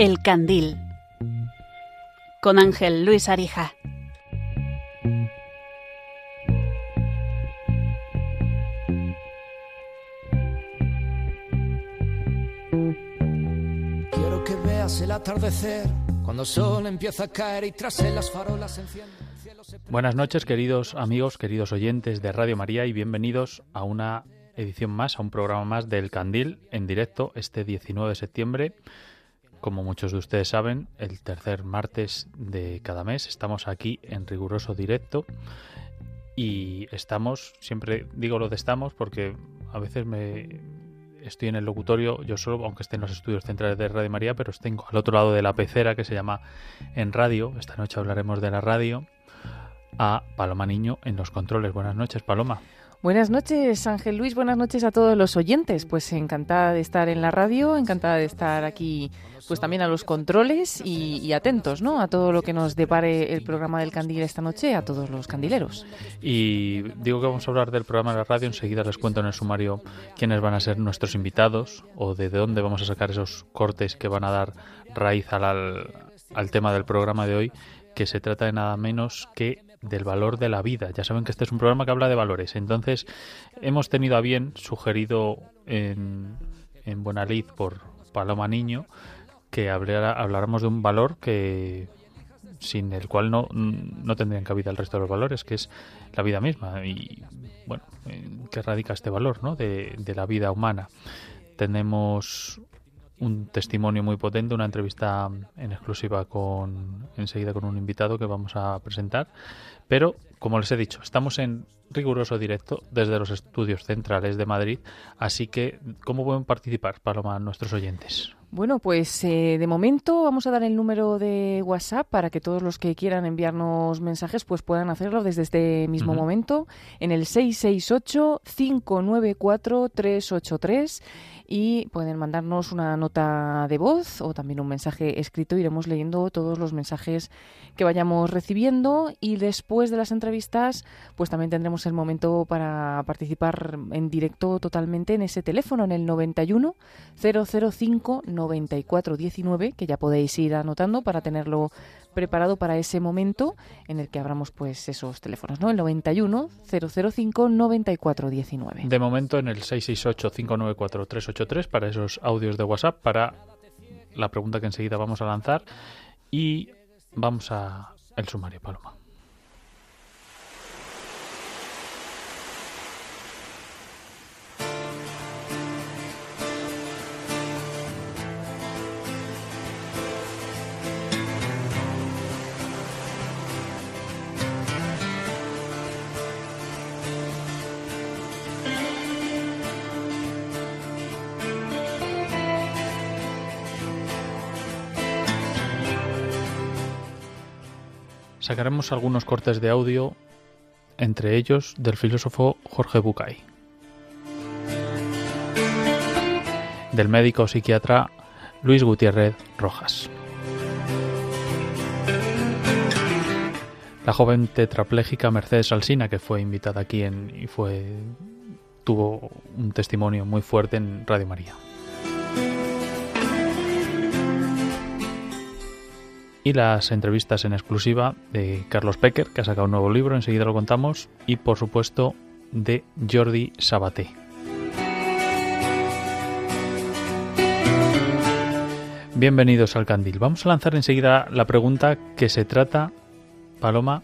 El Candil con Ángel Luis Arija. Quiero que veas el atardecer cuando el sol empieza a caer y tras él las farolas se encienden. Buenas noches, queridos amigos, queridos oyentes de Radio María y bienvenidos a una edición más, a un programa más del Candil en directo este 19 de septiembre. Como muchos de ustedes saben, el tercer martes de cada mes estamos aquí en riguroso directo y estamos, siempre digo lo de estamos porque a veces me estoy en el locutorio yo solo, aunque esté en los estudios centrales de Radio María, pero tengo al otro lado de la pecera que se llama En Radio. Esta noche hablaremos de la radio a Paloma Niño en los controles. Buenas noches, Paloma. Buenas noches, Ángel Luis. Buenas noches a todos los oyentes. Pues encantada de estar en la radio, encantada de estar aquí, pues también a los controles y, atentos, ¿no? A todo lo que nos depare el programa del Candil esta noche, a todos los candileros. Y digo que vamos a hablar del programa de la radio, enseguida les cuento en el sumario quiénes van a ser nuestros invitados o de dónde vamos a sacar esos cortes que van a dar raíz al, al, al tema del programa de hoy, que se trata de nada menos que del valor de la vida. Ya saben que este es un programa que habla de valores. Entonces, hemos tenido a bien, sugerido en, en Buena Lid por Paloma Niño, que hablara- habláramos de un valor que sin el cual no, no tendrían cabida el resto de los valores, que es la vida misma. Y bueno, ¿en qué radica este valor ¿no? de, de la vida humana? Tenemos un testimonio muy potente, una entrevista en exclusiva con enseguida con un invitado que vamos a presentar. Pero, como les he dicho, estamos en riguroso directo desde los estudios centrales de Madrid, así que ¿cómo pueden participar, Paloma, nuestros oyentes? Bueno, pues eh, de momento vamos a dar el número de WhatsApp para que todos los que quieran enviarnos mensajes pues puedan hacerlo desde este mismo momento en el 668-594-383 y pueden mandarnos una nota de voz o también un mensaje escrito. Iremos leyendo todos los mensajes que vayamos recibiendo y después de las entrevistas pues también tendremos el momento para participar en directo totalmente en ese teléfono en el 91 005 9419 que ya podéis ir anotando para tenerlo preparado para ese momento en el que abramos pues esos teléfonos, ¿no? El 91 005 9419. De momento en el 668-594-383 para esos audios de WhatsApp, para la pregunta que enseguida vamos a lanzar y vamos a el sumario, Paloma. Sacaremos algunos cortes de audio, entre ellos del filósofo Jorge Bucay, del médico psiquiatra Luis Gutiérrez Rojas, la joven tetrapléjica Mercedes Alsina, que fue invitada aquí en, y fue tuvo un testimonio muy fuerte en Radio María. Y las entrevistas en exclusiva de Carlos Pecker, que ha sacado un nuevo libro, enseguida lo contamos, y por supuesto de Jordi Sabaté. Bienvenidos al Candil. Vamos a lanzar enseguida la pregunta que se trata, Paloma,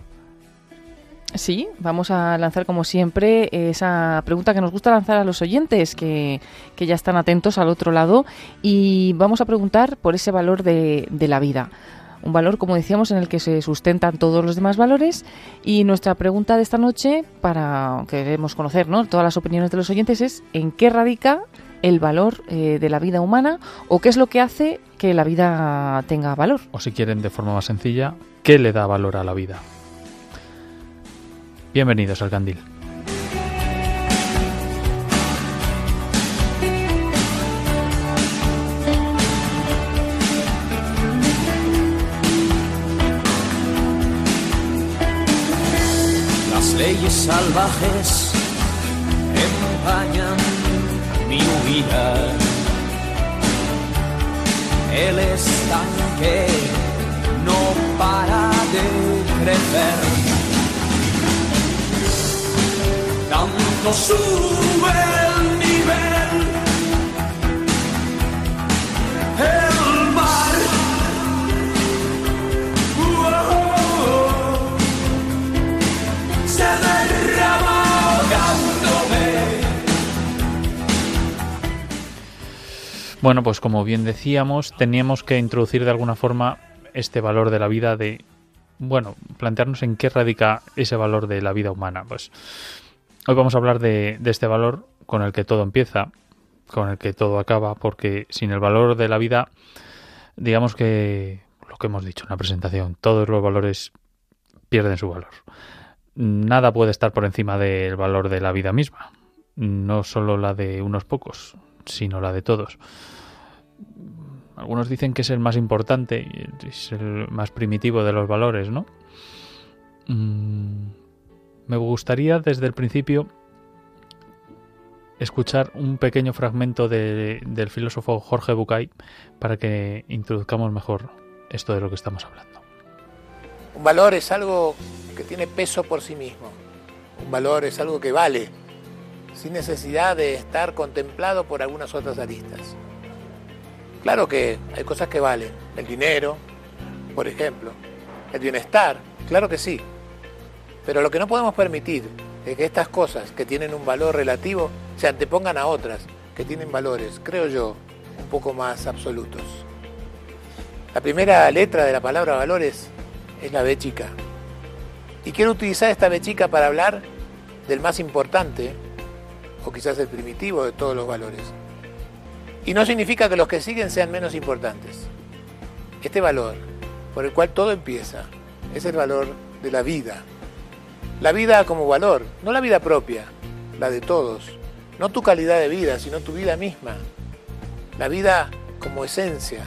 Sí, vamos a lanzar como siempre esa pregunta que nos gusta lanzar a los oyentes que, que ya están atentos al otro lado y vamos a preguntar por ese valor de, de la vida. Un valor, como decíamos, en el que se sustentan todos los demás valores y nuestra pregunta de esta noche, para que queremos conocer ¿no? todas las opiniones de los oyentes, es ¿en qué radica el valor eh, de la vida humana o qué es lo que hace que la vida tenga valor? o si quieren de forma más sencilla, ¿qué le da valor a la vida? Bienvenidos al Candil. Las leyes salvajes empañan mi huida. El estanque no para de crecer. Tanto sube el nivel. El Bueno, pues como bien decíamos, teníamos que introducir de alguna forma este valor de la vida de, bueno, plantearnos en qué radica ese valor de la vida humana. Pues hoy vamos a hablar de, de este valor con el que todo empieza, con el que todo acaba, porque sin el valor de la vida, digamos que lo que hemos dicho en la presentación, todos los valores pierden su valor. Nada puede estar por encima del valor de la vida misma, no solo la de unos pocos, sino la de todos. Algunos dicen que es el más importante es el más primitivo de los valores, ¿no? Mm, me gustaría desde el principio escuchar un pequeño fragmento de- del filósofo Jorge Bucay para que introduzcamos mejor esto de lo que estamos hablando. Un valor es algo que tiene peso por sí mismo. Un valor es algo que vale, sin necesidad de estar contemplado por algunas otras aristas. Claro que hay cosas que valen. El dinero, por ejemplo. El bienestar, claro que sí. Pero lo que no podemos permitir es que estas cosas que tienen un valor relativo se antepongan a otras que tienen valores, creo yo, un poco más absolutos. La primera letra de la palabra valores es la B chica. Y quiero utilizar esta B chica para hablar del más importante, o quizás el primitivo de todos los valores. Y no significa que los que siguen sean menos importantes. Este valor, por el cual todo empieza, es el valor de la vida. La vida como valor, no la vida propia, la de todos. No tu calidad de vida, sino tu vida misma. La vida como esencia,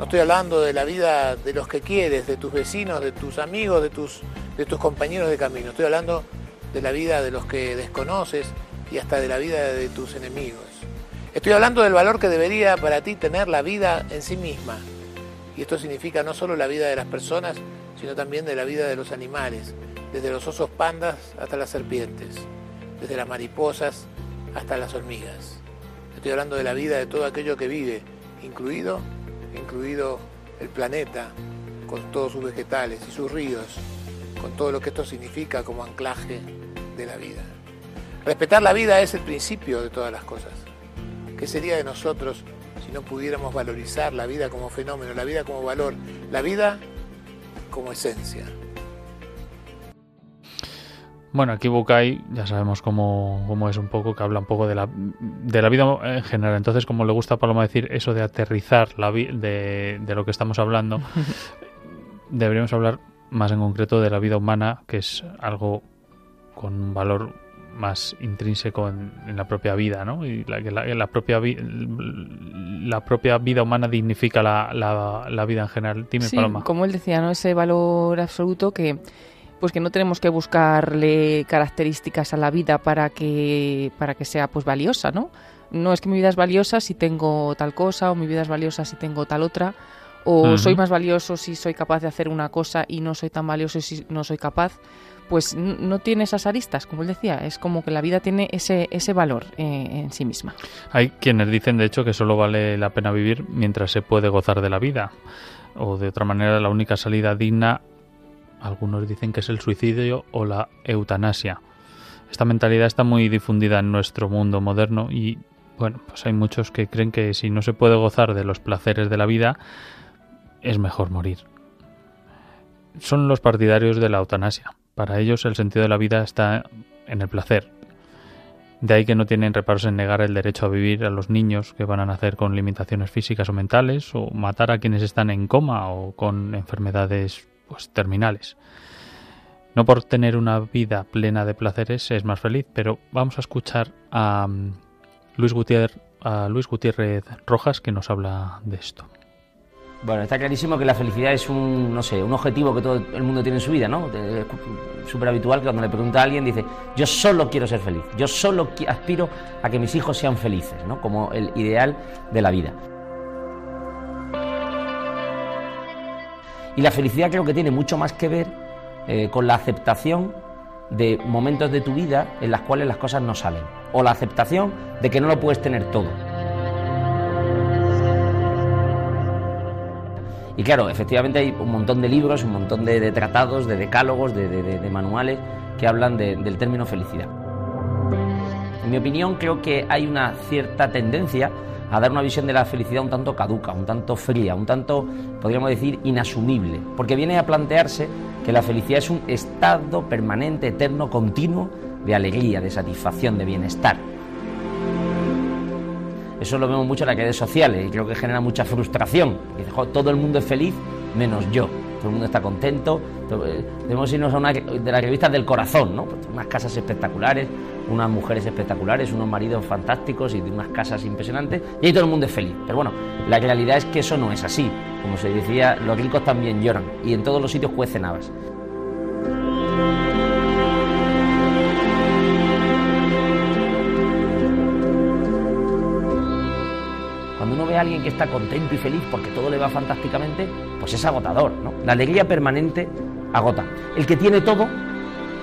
no estoy hablando de la vida de los que quieres, de tus vecinos, de tus amigos, de tus, de tus compañeros de camino. Estoy hablando de la vida de los que desconoces y hasta de la vida de tus enemigos. Estoy hablando del valor que debería para ti tener la vida en sí misma. Y esto significa no solo la vida de las personas, sino también de la vida de los animales, desde los osos pandas hasta las serpientes, desde las mariposas hasta las hormigas. Estoy hablando de la vida de todo aquello que vive, incluido incluido el planeta, con todos sus vegetales y sus ríos, con todo lo que esto significa como anclaje de la vida. Respetar la vida es el principio de todas las cosas. ¿Qué sería de nosotros si no pudiéramos valorizar la vida como fenómeno, la vida como valor, la vida como esencia? Bueno, aquí Bucay ya sabemos cómo, cómo es un poco, que habla un poco de la, de la vida en general. Entonces, como le gusta a Paloma decir eso de aterrizar la vi- de, de lo que estamos hablando, deberíamos hablar más en concreto de la vida humana, que es algo con un valor más intrínseco en, en la propia vida, ¿no? Y la, la, la propia vi- la propia vida humana dignifica la, la, la vida en general. Dime, Sí, Paloma. como él decía, ¿no? Ese valor absoluto que pues que no tenemos que buscarle características a la vida para que para que sea pues valiosa, ¿no? No es que mi vida es valiosa si tengo tal cosa o mi vida es valiosa si tengo tal otra o soy más valioso si soy capaz de hacer una cosa y no soy tan valioso si no soy capaz. Pues no tiene esas aristas, como él decía, es como que la vida tiene ese, ese valor eh, en sí misma. Hay quienes dicen, de hecho, que solo vale la pena vivir mientras se puede gozar de la vida. O de otra manera, la única salida digna, algunos dicen que es el suicidio o la eutanasia. Esta mentalidad está muy difundida en nuestro mundo moderno y, bueno, pues hay muchos que creen que si no se puede gozar de los placeres de la vida, es mejor morir. Son los partidarios de la eutanasia. Para ellos el sentido de la vida está en el placer, de ahí que no tienen reparos en negar el derecho a vivir a los niños que van a nacer con limitaciones físicas o mentales, o matar a quienes están en coma o con enfermedades pues, terminales. No por tener una vida plena de placeres es más feliz, pero vamos a escuchar a mm, Luis Gutiérrez, a Luis Gutiérrez Rojas que nos habla de esto. Bueno, está clarísimo que la felicidad es un, no sé, un objetivo que todo el mundo tiene en su vida, ¿no? Es súper habitual que cuando le pregunta a alguien dice, yo solo quiero ser feliz, yo solo aspiro a que mis hijos sean felices, ¿no? Como el ideal de la vida. Y la felicidad creo que tiene mucho más que ver eh, con la aceptación de momentos de tu vida en las cuales las cosas no salen, o la aceptación de que no lo puedes tener todo. Y claro, efectivamente hay un montón de libros, un montón de, tratados, de decálogos, de, manuales que hablan del término felicidad. En mi opinión, creo que hay una cierta tendencia a dar una visión de la felicidad un tanto caduca, un tanto fría, un tanto, podríamos decir, inasumible, porque viene a plantearse que la felicidad es un estado permanente, eterno, continuo de alegría, de satisfacción, de bienestar. Eso lo vemos mucho en las redes sociales y creo que genera mucha frustración. Dice, todo el mundo es feliz menos yo. Todo el mundo está contento. Eh, debemos irnos a una de las revistas del corazón, ¿no? Pues unas casas espectaculares, unas mujeres espectaculares, unos maridos fantásticos y unas casas impresionantes. Y ahí todo el mundo es feliz. Pero bueno, la realidad es que eso no es así. Como se decía, los ricos también lloran y en todos los sitios cuecen habas. Alguien que está contento y feliz porque todo le va fantásticamente, pues es agotador, ¿no? La alegría permanente agota. El que tiene todo,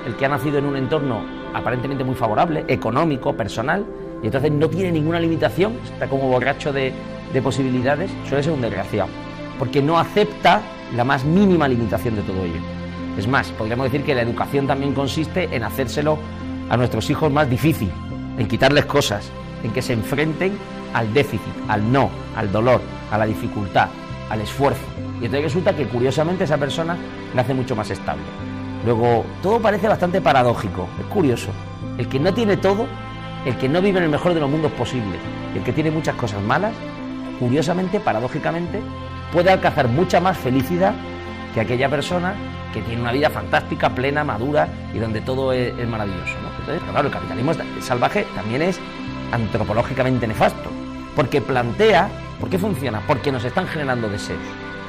el que ha nacido en un entorno aparentemente muy favorable, económico, personal, y entonces no tiene ninguna limitación, está como borracho de, de posibilidades, suele ser un desgraciado porque no acepta la más mínima limitación de todo ello. Es más, podríamos decir que la educación también consiste en hacérselo a nuestros hijos más difícil, en quitarles cosas, en que se enfrenten al déficit, al no, al dolor, a la dificultad, al esfuerzo. Y entonces resulta que curiosamente esa persona nace mucho más estable. Luego, todo parece bastante paradójico, es curioso. El que no tiene todo, el que no vive en el mejor de los mundos posibles, el que tiene muchas cosas malas, curiosamente, paradójicamente, puede alcanzar mucha más felicidad que aquella persona que tiene una vida fantástica, plena, madura y donde todo es, maravilloso. Entonces, claro, el capitalismo salvaje también es antropológicamente nefasto, porque plantea, ¿por qué funciona? Porque nos están generando deseos.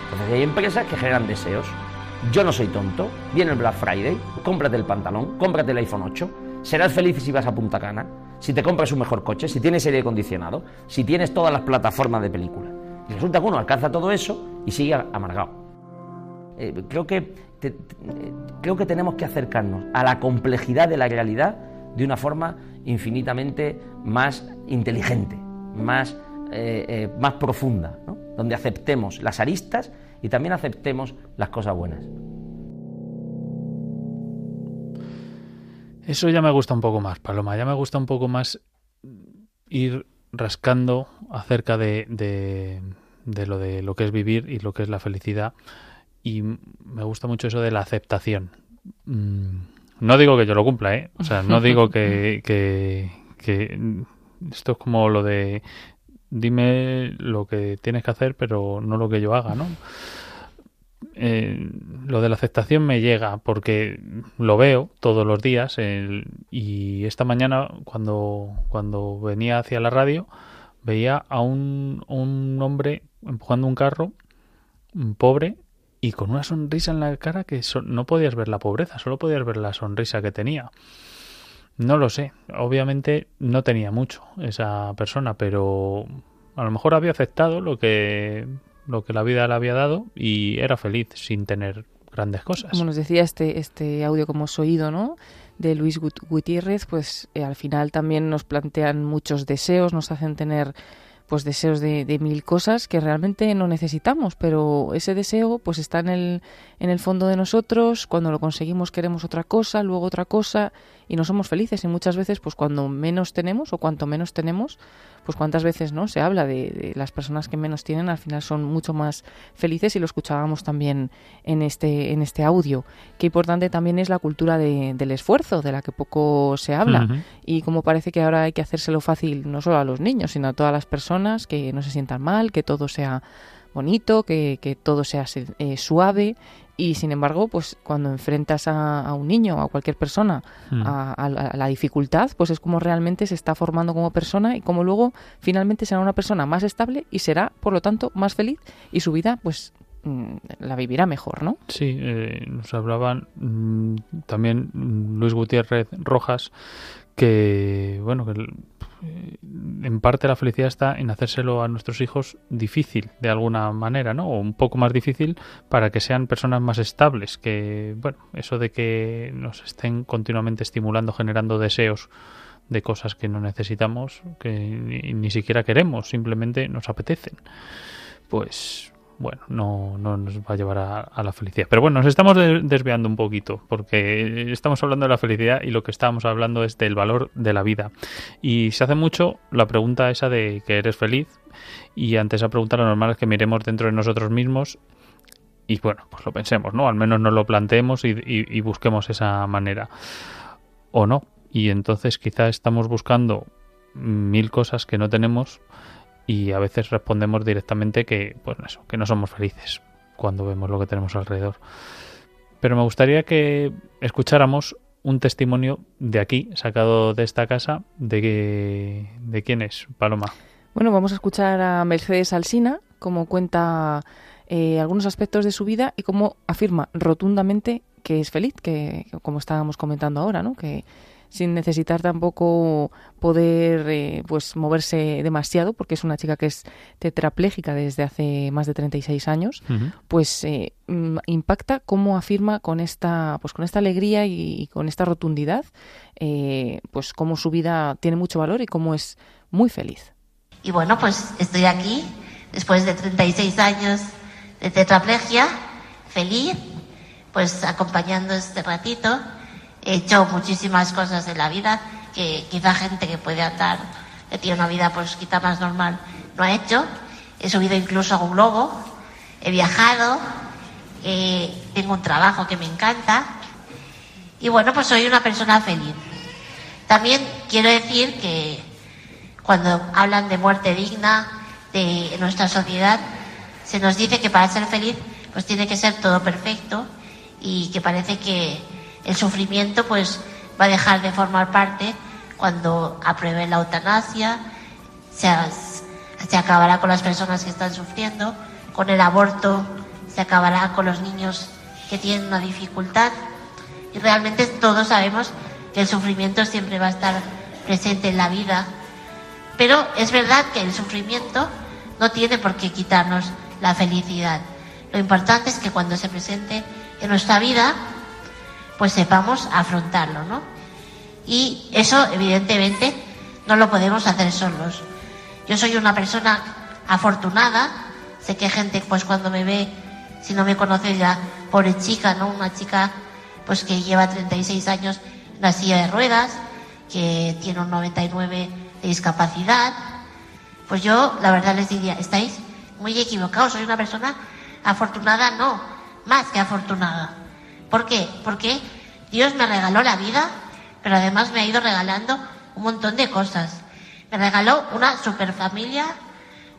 Entonces hay empresas que generan deseos. Yo no soy tonto, viene el Black Friday, cómprate el pantalón, cómprate el iPhone 8, serás feliz si vas a Punta Cana, si te compras un mejor coche, si tienes aire acondicionado, si tienes todas las plataformas de película. Y resulta que uno alcanza todo eso y sigue amargado. Eh, creo, que creo que tenemos que acercarnos a la complejidad de la realidad de una forma infinitamente más inteligente, más, eh, eh, más profunda, donde aceptemos las aristas y también aceptemos las cosas buenas. Eso ya me gusta un poco más, Paloma, ya me gusta un poco más ir rascando acerca de, de, lo de lo que es vivir y lo que es la felicidad y me gusta mucho eso de la aceptación. Mm, no digo que yo lo cumpla, ¿eh? O sea, no digo que, que, que esto es como lo de dime lo que tienes que hacer, pero no lo que yo haga, ¿no? Eh, lo de la aceptación me llega porque lo veo todos los días y esta mañana cuando, cuando venía hacia la radio veía a un, un hombre empujando un carro, un pobre, y con una sonrisa en la cara que no podías ver la pobreza, solo podías ver la sonrisa que tenía. No lo sé, obviamente no tenía mucho esa persona, pero a lo mejor había aceptado lo que lo que la vida le había dado y era feliz sin tener grandes cosas. Como nos decía este, este audio como hemos oído, ¿no? de Luis Gutiérrez, pues eh, al final también nos plantean muchos deseos, nos hacen tener pues deseos de, de, mil cosas que realmente no necesitamos, pero ese deseo pues está en el, en el fondo de nosotros, cuando lo conseguimos queremos otra cosa, luego otra cosa y no somos felices. Y muchas veces pues cuando menos tenemos o cuanto menos tenemos pues cuántas veces no se habla de, las personas que menos tienen al final son mucho más felices y lo escuchábamos también en este en este audio. Qué importante también es la cultura del esfuerzo de la que poco se habla. Y como parece que ahora hay que hacérselo fácil no solo a los niños sino a todas las personas que no se sientan mal que todo sea bonito, que, que todo sea eh, suave y sin embargo, pues cuando enfrentas a, un niño o a cualquier persona hmm. a, la dificultad, pues es como realmente se está formando como persona y como luego finalmente será una persona más estable y será, por lo tanto, más feliz y su vida, pues mm, la vivirá mejor, ¿no? Sí, eh, nos hablaban mm, también Luis Gutiérrez Rojas que, bueno, que en parte la felicidad está en hacérselo a nuestros hijos difícil de alguna manera, ¿no? O un poco más difícil para que sean personas más estables, que, bueno, eso de que nos estén continuamente estimulando, generando deseos de cosas que no necesitamos, que ni, ni siquiera queremos, simplemente nos apetecen. Pues bueno, no, no nos va a llevar a, la felicidad. Pero bueno, nos estamos desviando un poquito, porque estamos hablando de la felicidad y lo que estamos hablando es del valor de la vida. Y se hace mucho la pregunta esa de que eres feliz, y ante esa pregunta lo normal es que miremos dentro de nosotros mismos y bueno, pues lo pensemos, ¿no? Al menos nos lo planteemos y, y busquemos esa manera. O no. Y entonces quizá estamos buscando mil cosas que no tenemos y a veces respondemos directamente que, pues que no somos felices cuando vemos lo que tenemos alrededor. Pero me gustaría que escucháramos un testimonio de aquí, sacado de esta casa, de, de quién es, Paloma. Bueno, vamos a escuchar a Mercedes Alsina, como cuenta eh, algunos aspectos de su vida y cómo afirma rotundamente que es feliz, que como estábamos comentando ahora, ¿no? Que, sin necesitar tampoco poder eh, pues moverse demasiado porque es una chica que es tetrapléjica desde hace más de 36 años pues eh, mm, impacta cómo afirma con esta pues con esta alegría y, con esta rotundidad eh, pues cómo su vida tiene mucho valor y cómo es muy feliz. Y bueno pues estoy aquí después de 36 años de tetraplegia feliz pues acompañando este ratito he hecho muchísimas cosas en la vida que quizá gente que puede andar, que tiene una vida pues quizá más normal, no ha hecho. He subido incluso a un globo, he viajado, tengo un trabajo que me encanta y bueno, pues soy una persona feliz. También quiero decir que cuando hablan de muerte digna de nuestra sociedad, se nos dice que para ser feliz pues tiene que ser todo perfecto y que parece que el sufrimiento pues va a dejar de formar parte cuando aprueben la eutanasia, se, se acabará con las personas que están sufriendo, con el aborto se acabará con los niños que tienen una dificultad y realmente todos sabemos que el sufrimiento siempre va a estar presente en la vida, pero es verdad que el sufrimiento no tiene por qué quitarnos la felicidad. Lo importante es que cuando se presente en nuestra vida pues sepamos afrontarlo, ¿no? Y eso, evidentemente, no lo podemos hacer solos. Yo soy una persona afortunada, sé que gente, pues cuando me ve, si no me conoce ya, pobre chica, ¿no? Una chica, pues que lleva 36 años en la silla de ruedas, que tiene un 99 de discapacidad. Pues yo, la verdad les diría, estáis muy equivocados, soy una persona afortunada, no, más que afortunada. ¿Por qué? Porque Dios me regaló la vida, pero además me ha ido regalando un montón de cosas. Me regaló una super familia,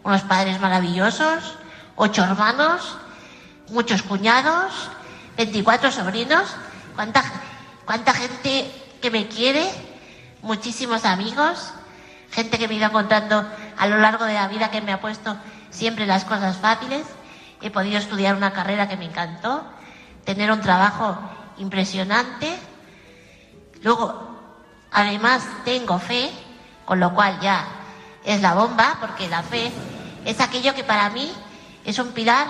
unos padres maravillosos, ocho hermanos, muchos cuñados, 24 sobrinos, cuánta, cuánta gente que me quiere, muchísimos amigos, gente que me ha ido encontrando a lo largo de la vida que me ha puesto siempre las cosas fáciles. He podido estudiar una carrera que me encantó, tener un trabajo impresionante. Luego, además, tengo fe, con lo cual ya es la bomba, porque la fe es aquello que para mí es un pilar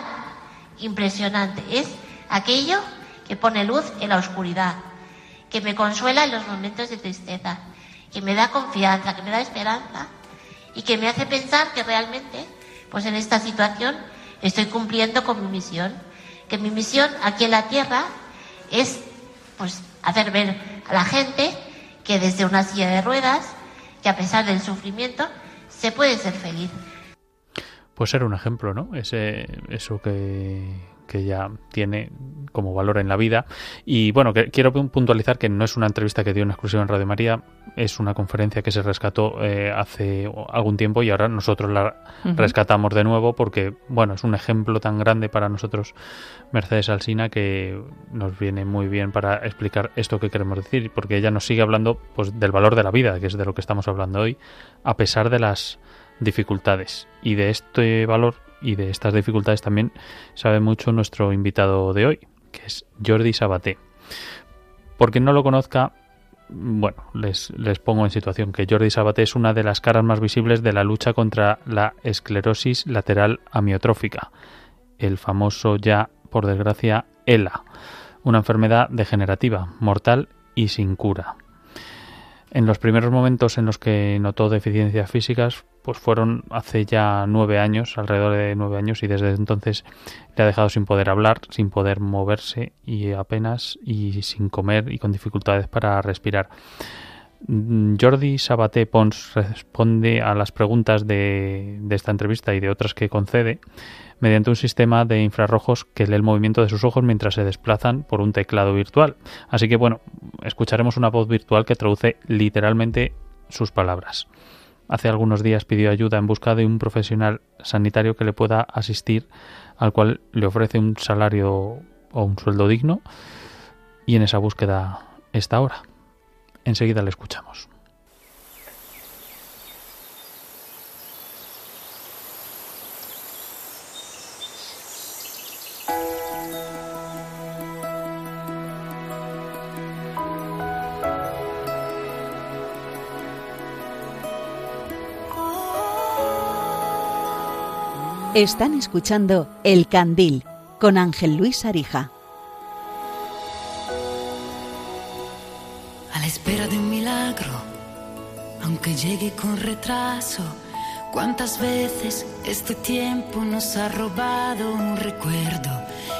impresionante. Es aquello que pone luz en la oscuridad, que me consuela en los momentos de tristeza, que me da confianza, que me da esperanza y que me hace pensar que realmente, pues en esta situación, estoy cumpliendo con mi misión que mi misión aquí en la Tierra es pues hacer ver a la gente que desde una silla de ruedas, que a pesar del sufrimiento, se puede ser feliz. Pues ser un ejemplo, ¿no? Ese, eso que, que ya tiene como valor en la vida. Y bueno, que, quiero puntualizar que no es una entrevista que dio en exclusiva en Radio María, es una conferencia que se rescató eh, hace algún tiempo y ahora nosotros la rescatamos de nuevo porque, bueno, es un ejemplo tan grande para nosotros, Mercedes Alsina, que nos viene muy bien para explicar esto que queremos decir, porque ella nos sigue hablando pues, del valor de la vida, que es de lo que estamos hablando hoy, a pesar de las dificultades. Y de este valor y de estas dificultades también sabe mucho nuestro invitado de hoy, que es Jordi Sabaté. Por quien no lo conozca, bueno, les, les pongo en situación que Jordi Sabaté es una de las caras más visibles de la lucha contra la esclerosis lateral amiotrófica, el famoso ya, por desgracia, ELA, una enfermedad degenerativa, mortal y sin cura. En los primeros momentos en los que notó deficiencias físicas, pues fueron hace ya nueve años, alrededor de nueve años, y desde entonces le ha dejado sin poder hablar, sin poder moverse y apenas y sin comer y con dificultades para respirar. Mm, Jordi Sabaté Pons responde a las preguntas de, de esta entrevista y de otras que concede mediante un sistema de infrarrojos que lee el movimiento de sus ojos mientras se desplazan por un teclado virtual. Así que bueno, escucharemos una voz virtual que traduce literalmente sus palabras. Hace algunos días pidió ayuda en busca de un profesional sanitario que le pueda asistir, al cual le ofrece un salario o un sueldo digno, y en esa búsqueda está ahora. Enseguida le escuchamos. Están escuchando El Candil con Ángel Luis Arija. A la espera de un milagro, aunque llegue con retraso, ¿cuántas veces este tiempo nos ha robado un recuerdo?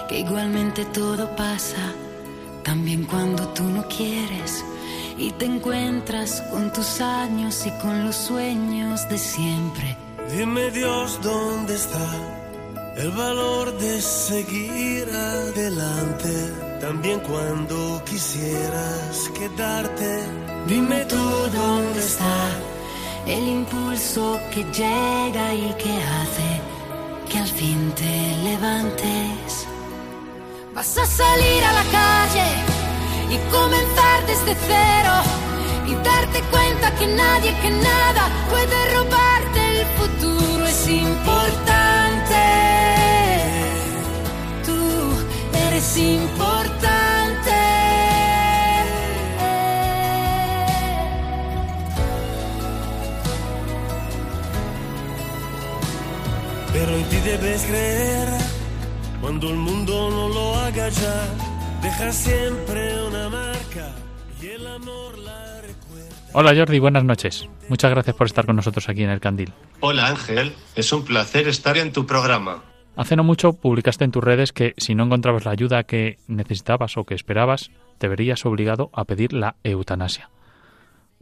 Que igualmente todo pasa, también cuando tú no quieres y te encuentras con tus años y con los sueños de siempre Dime Dios dónde está el valor de seguir adelante, también cuando quisieras quedarte. Dime tú dónde está el impulso que llega y que hace que al fin te levantes. Vas a salir a la calle y comenzar desde cero y darte cuenta que nadie, que nada puede el futuro es importante. Tú eres importante. Pero en ti debes creer cuando el mundo no lo haga ya. Deja siempre una marca y el amor. Hola Jordi, buenas noches. Muchas gracias por estar con nosotros aquí en el Candil. Hola Ángel, es un placer estar en tu programa. Hace no mucho publicaste en tus redes que si no encontrabas la ayuda que necesitabas o que esperabas, te verías obligado a pedir la eutanasia.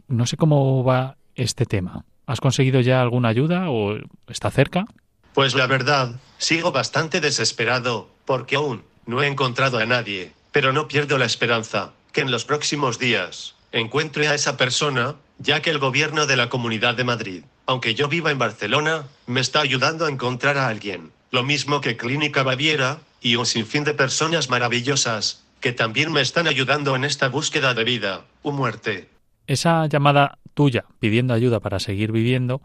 No sé cómo va este tema. ¿Has conseguido ya alguna ayuda o está cerca? Pues la verdad, sigo bastante desesperado, porque aún no he encontrado a nadie, pero no pierdo la esperanza que en los próximos días encuentre a esa persona, ya que el gobierno de la Comunidad de Madrid, aunque yo viva en Barcelona, me está ayudando a encontrar a alguien. Lo mismo que Clínica Baviera y un sinfín de personas maravillosas que también me están ayudando en esta búsqueda de vida o muerte. Esa llamada tuya pidiendo ayuda para seguir viviendo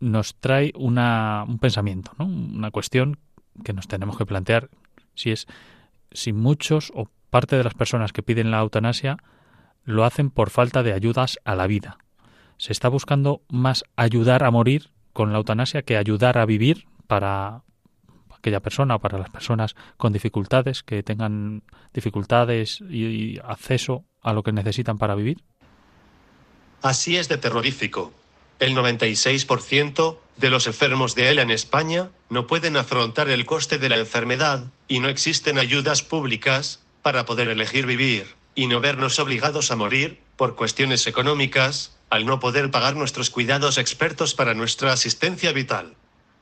nos trae una, un pensamiento, ¿no? una cuestión que nos tenemos que plantear si es si muchos o parte de las personas que piden la eutanasia lo hacen por falta de ayudas a la vida. Se está buscando más ayudar a morir con la eutanasia que ayudar a vivir para aquella persona o para las personas con dificultades que tengan dificultades y, acceso a lo que necesitan para vivir. Así es de terrorífico. El 96% de los enfermos de ELA en España no pueden afrontar el coste de la enfermedad y no existen ayudas públicas para poder elegir vivir y no vernos obligados a morir por cuestiones económicas al no poder pagar nuestros cuidados expertos para nuestra asistencia vital.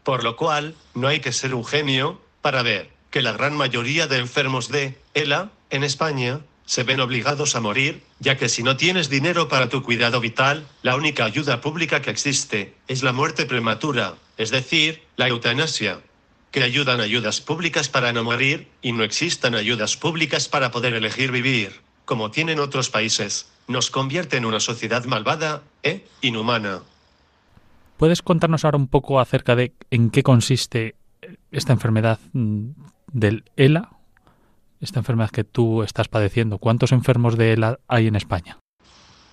Por lo cual, no hay que ser un genio para ver que la gran mayoría de enfermos de ELA en España se ven obligados a morir, ya que si no tienes dinero para tu cuidado vital, la única ayuda pública que existe es la muerte prematura, es decir, la eutanasia. Que ayudan ayudas públicas para no morir, y no existan ayudas públicas para poder elegir vivir, como tienen otros países, nos convierte en una sociedad malvada e inhumana. ¿Puedes contarnos ahora un poco acerca de en qué consiste esta enfermedad mm, del ELA esta enfermedad que tú estás padeciendo? ¿Cuántos enfermos de ELA hay en España?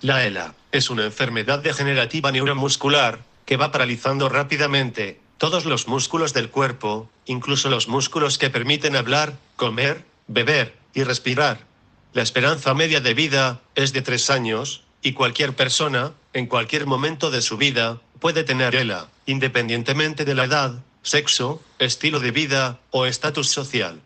La ELA es una enfermedad degenerativa neuromuscular que va paralizando rápidamente todos los músculos del cuerpo, incluso los músculos que permiten hablar, comer, beber y respirar. La esperanza media de vida es de tres años, y cualquier persona, en cualquier momento de su vida, puede tener ELA, independientemente de la edad, sexo, estilo de vida o estatus social.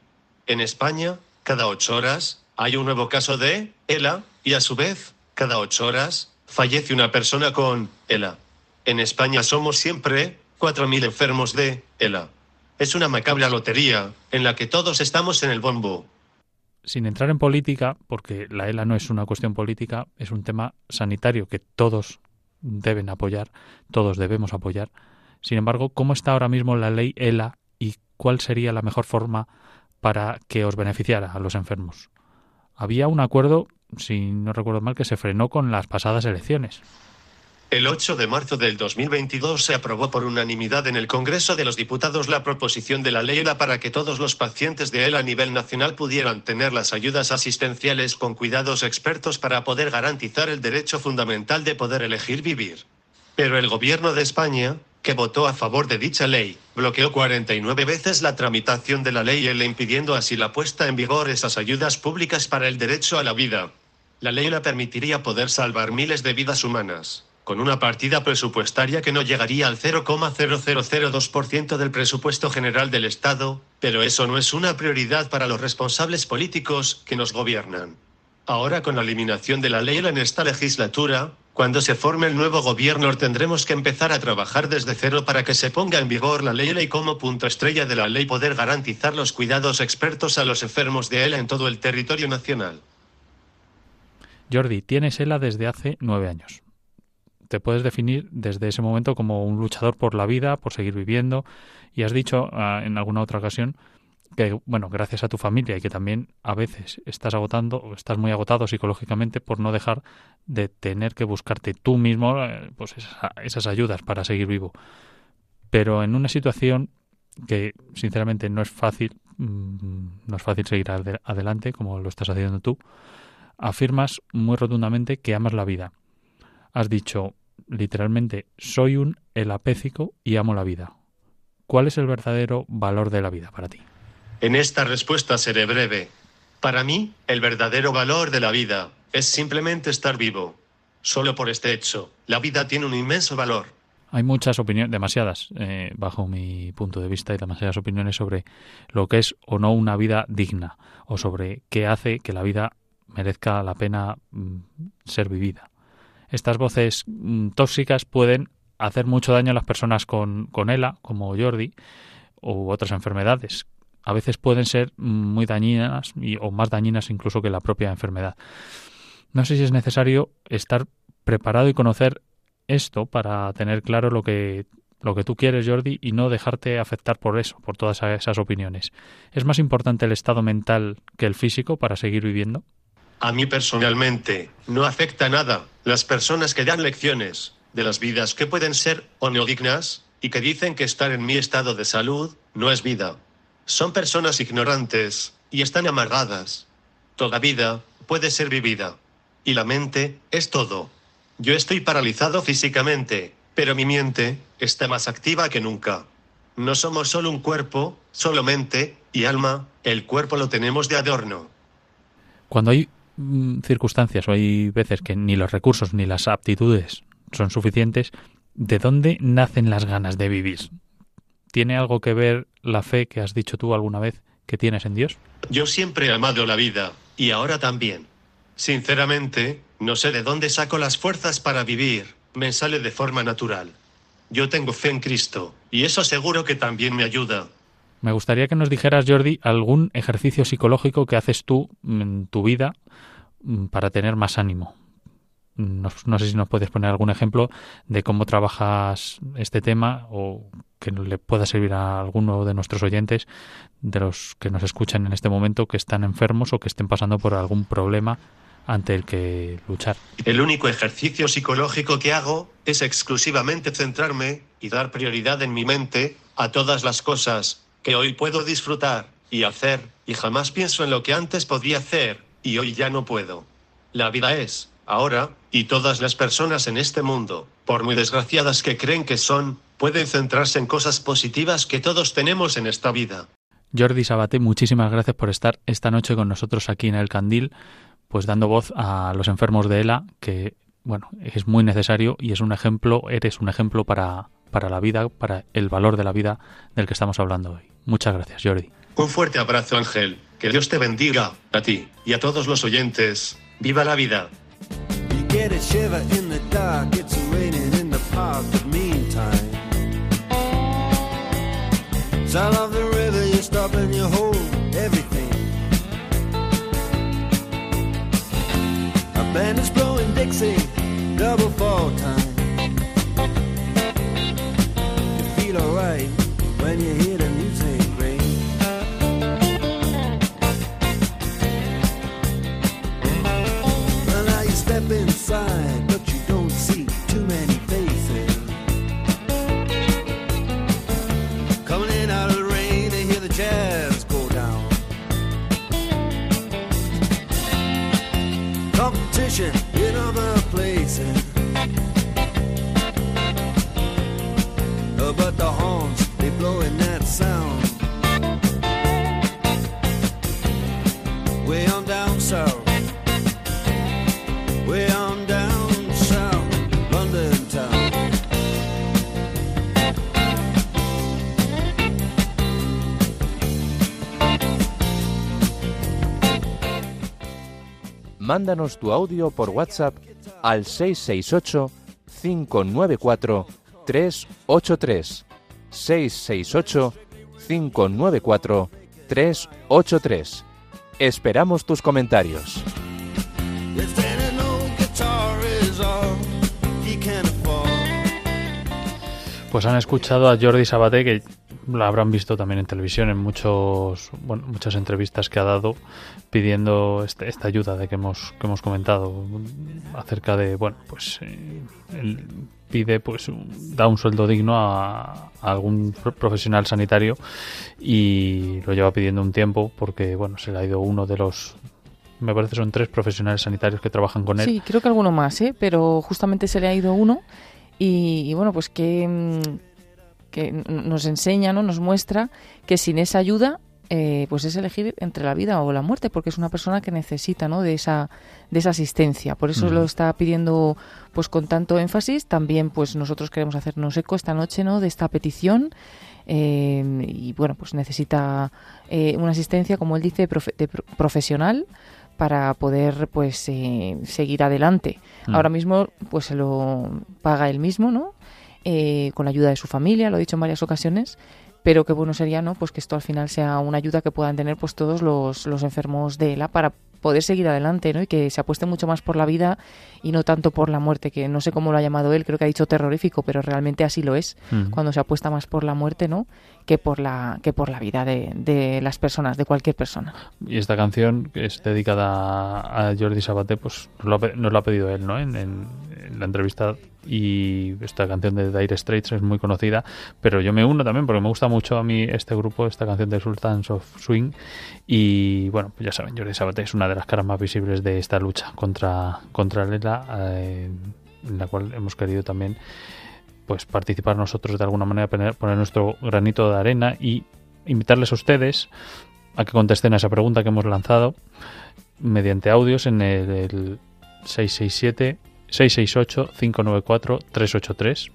En España, cada ocho horas, hay un nuevo caso de ELA, y a su vez, cada ocho horas, fallece una persona con ELA. En España somos siempre 4.000 enfermos de ELA. Es una macabra lotería en la que todos estamos en el bombo. Sin entrar en política, porque la ELA no es una cuestión política, es un tema sanitario que todos deben apoyar, todos debemos apoyar. Sin embargo, ¿cómo está ahora mismo la ley ELA y cuál sería la mejor forma para que os beneficiara a los enfermos? Había un acuerdo, si no recuerdo mal, que se frenó con las pasadas elecciones. El 8 de marzo del 2022 se aprobó por unanimidad en el Congreso de los Diputados la proposición de la ley para que todos los pacientes de ELA a nivel nacional pudieran tener las ayudas asistenciales con cuidados expertos para poder garantizar el derecho fundamental de poder elegir vivir. Pero el Gobierno de España, que votó a favor de dicha ley, bloqueó 49 veces la tramitación de la ley ELA impidiendo así la puesta en vigor esas ayudas públicas para el derecho a la vida. La ley ELA permitiría poder salvar miles de vidas humanas con una partida presupuestaria que no llegaría al 0,0002% del presupuesto general del Estado, pero eso no es una prioridad para los responsables políticos que nos gobiernan. Ahora con la eliminación de la ley en esta legislatura, cuando se forme el nuevo gobierno tendremos que empezar a trabajar desde cero para que se ponga en vigor la ley y como punto estrella de la ley poder garantizar los cuidados expertos a los enfermos de ELA en todo el territorio nacional. Jordi, tienes ELA desde hace nueve años te puedes definir desde ese momento como un luchador por la vida, por seguir viviendo. Y has dicho ah, en alguna otra ocasión que, bueno, gracias a tu familia y que también a veces estás agotando estás muy agotado psicológicamente por no dejar de tener que buscarte tú mismo eh, pues esas, ayudas para seguir vivo. Pero en una situación que sinceramente no es fácil, mm, no es fácil seguir adelante como lo estás haciendo tú, afirmas muy rotundamente que amas la vida. Has dicho, literalmente, soy un elapécico y amo la vida. ¿Cuál es el verdadero valor de la vida para ti? En esta respuesta seré breve. Para mí, el verdadero valor de la vida es simplemente estar vivo. Solo por este hecho, la vida tiene un inmenso valor. Hay muchas opiniones, demasiadas, eh, bajo mi punto de vista, y demasiadas opiniones sobre lo que es o no una vida digna, o sobre qué hace que la vida merezca la pena mm, ser vivida estas voces mm, tóxicas pueden hacer mucho daño a las personas con, con ELA, como Jordi, u otras enfermedades. A veces pueden ser muy dañinas y, o más dañinas incluso que la propia enfermedad. No sé si es necesario estar preparado y conocer esto para tener claro lo que lo que tú quieres, Jordi, y no dejarte afectar por eso, por todas esas opiniones. ¿Es más importante el estado mental que el físico para seguir viviendo? A mí personalmente no afecta nada las personas que dan lecciones de las vidas que pueden ser o no dignas y que dicen que estar en mi estado de salud no es vida. Son personas ignorantes y están amargadas. Toda vida puede ser vivida. Y la mente es todo. Yo estoy paralizado físicamente, pero mi mente está más activa que nunca. No somos solo un cuerpo, solo mente y alma, el cuerpo lo tenemos de adorno. Cuando hay circunstancias o hay veces que ni los recursos ni las aptitudes son suficientes, ¿de dónde nacen las ganas de vivir? ¿Tiene algo que ver la fe que has dicho tú alguna vez que tienes en Dios? Yo siempre he amado la vida y ahora también. Sinceramente, no sé de dónde saco las fuerzas para vivir, me sale de forma natural. Yo tengo fe en Cristo, y eso seguro que también me ayuda. Me gustaría que nos dijeras, Jordi, algún ejercicio psicológico que haces tú en tu vida mm, para tener más ánimo. No, sé si nos puedes poner algún ejemplo de cómo trabajas este tema o que le pueda servir a alguno de nuestros oyentes, de los que nos escuchan en este momento, que están enfermos o que estén pasando por algún problema ante el que luchar. El único ejercicio psicológico que hago es exclusivamente centrarme y dar prioridad en mi mente a todas las cosas que hoy puedo disfrutar y hacer, y jamás pienso en lo que antes podía hacer, y hoy ya no puedo. La vida es Ahora, y todas las personas en este mundo, por muy desgraciadas que creen que son, pueden centrarse en cosas positivas que todos tenemos en esta vida. Jordi Sabate, muchísimas gracias por estar esta noche con nosotros aquí en el Candil, pues dando voz a los enfermos de ELA, que bueno, es muy necesario y es un ejemplo, eres un ejemplo para, para la vida, para el valor de la vida del que estamos hablando hoy. Muchas gracias, Jordi. Un fuerte abrazo, Ángel. Que Dios te bendiga, a ti y a todos los oyentes. ¡Viva la vida! Sound of the river, you stop and you hold everything. A band is blowing Dixie, double fall time. You feel alright when you hear Competition in other places. But the Mándanos tu audio por WhatsApp al 668 594 383 668 594 383. Esperamos tus comentarios. Pues han escuchado a Jordi Sabate, que la habrán visto también en televisión, en muchos, bueno, muchas entrevistas que ha dado, pidiendo este- esta ayuda de que hemos, que hemos comentado acerca de, bueno, pues eh, él pide, pues, da un sueldo digno a, algún pro- profesional sanitario y lo lleva pidiendo un tiempo porque, bueno, se le ha ido uno de los, me parece son tres profesionales sanitarios que trabajan con él. Sí, creo que alguno más, ¿eh? pero justamente se le ha ido uno y, y bueno, pues que, mm, que nos enseña, ¿no? nos muestra que sin esa ayuda eh, pues es elegir entre la vida o la muerte, porque es una persona que necesita ¿no? de, esa, de esa asistencia. Por eso lo está pidiendo pues con tanto énfasis. También pues nosotros queremos hacernos eco esta noche ¿no? de esta petición. eh, y bueno, pues necesita eh, una asistencia, como él dice, profe- de pro- profesional para poder pues eh, seguir adelante. Mm. Ahora mismo pues se lo paga él mismo, ¿no? Eh, con la ayuda de su familia, lo he dicho en varias ocasiones, pero qué bueno sería, ¿no? Pues que esto al final sea una ayuda que puedan tener pues todos los, los enfermos de ELA para poder seguir adelante, ¿no? Y que se apueste mucho más por la vida y no tanto por la muerte, que no sé cómo lo ha llamado él, creo que ha dicho terrorífico, pero realmente así lo es, cuando se apuesta más por la muerte, ¿no? Que por la, que por la vida de, de las personas, de cualquier persona. Y esta canción, que es dedicada a Jordi Sabate, pues nos lo ha, nos lo ha pedido él, ¿no? En, la entrevista. Y esta canción de Dire Straits es muy conocida, pero yo me uno también porque me gusta mucho a mí este grupo, esta canción de Sultans of Swing. Y bueno, pues ya saben, Jordi Sabate es una de las caras más visibles de esta lucha contra, contra Lela, eh, en la cual hemos querido también pues participar nosotros de alguna manera, poner, poner nuestro granito de arena y invitarles a ustedes a que contesten a esa pregunta que hemos lanzado mediante audios en el, el 667 668 594 383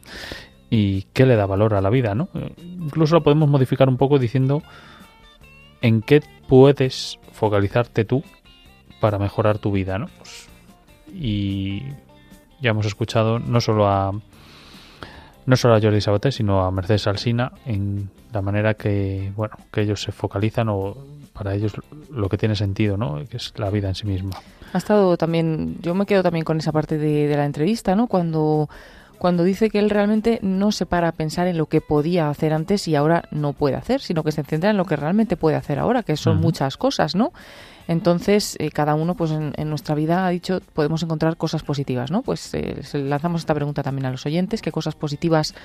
y qué le da valor a la vida, ¿no? Incluso lo podemos modificar un poco diciendo en qué puedes focalizarte tú para mejorar tu vida, ¿no? Pues, y ya hemos escuchado no solo a no solo a Jordi Sabaté, sino a Mercedes Alsina en la manera que, bueno, que ellos se focalizan o para ellos lo que tiene sentido, ¿no? Que es la vida en sí misma. Ha estado también, yo me quedo también con esa parte de, de la entrevista, ¿no? Cuando, cuando dice que él realmente no se para a pensar en lo que podía hacer antes y ahora no puede hacer, sino que se centra en lo que realmente puede hacer ahora, que son muchas cosas, ¿no? Entonces, eh, cada uno, pues en, nuestra vida ha dicho, podemos encontrar cosas positivas, ¿no? Pues eh, lanzamos esta pregunta también a los oyentes, qué cosas positivas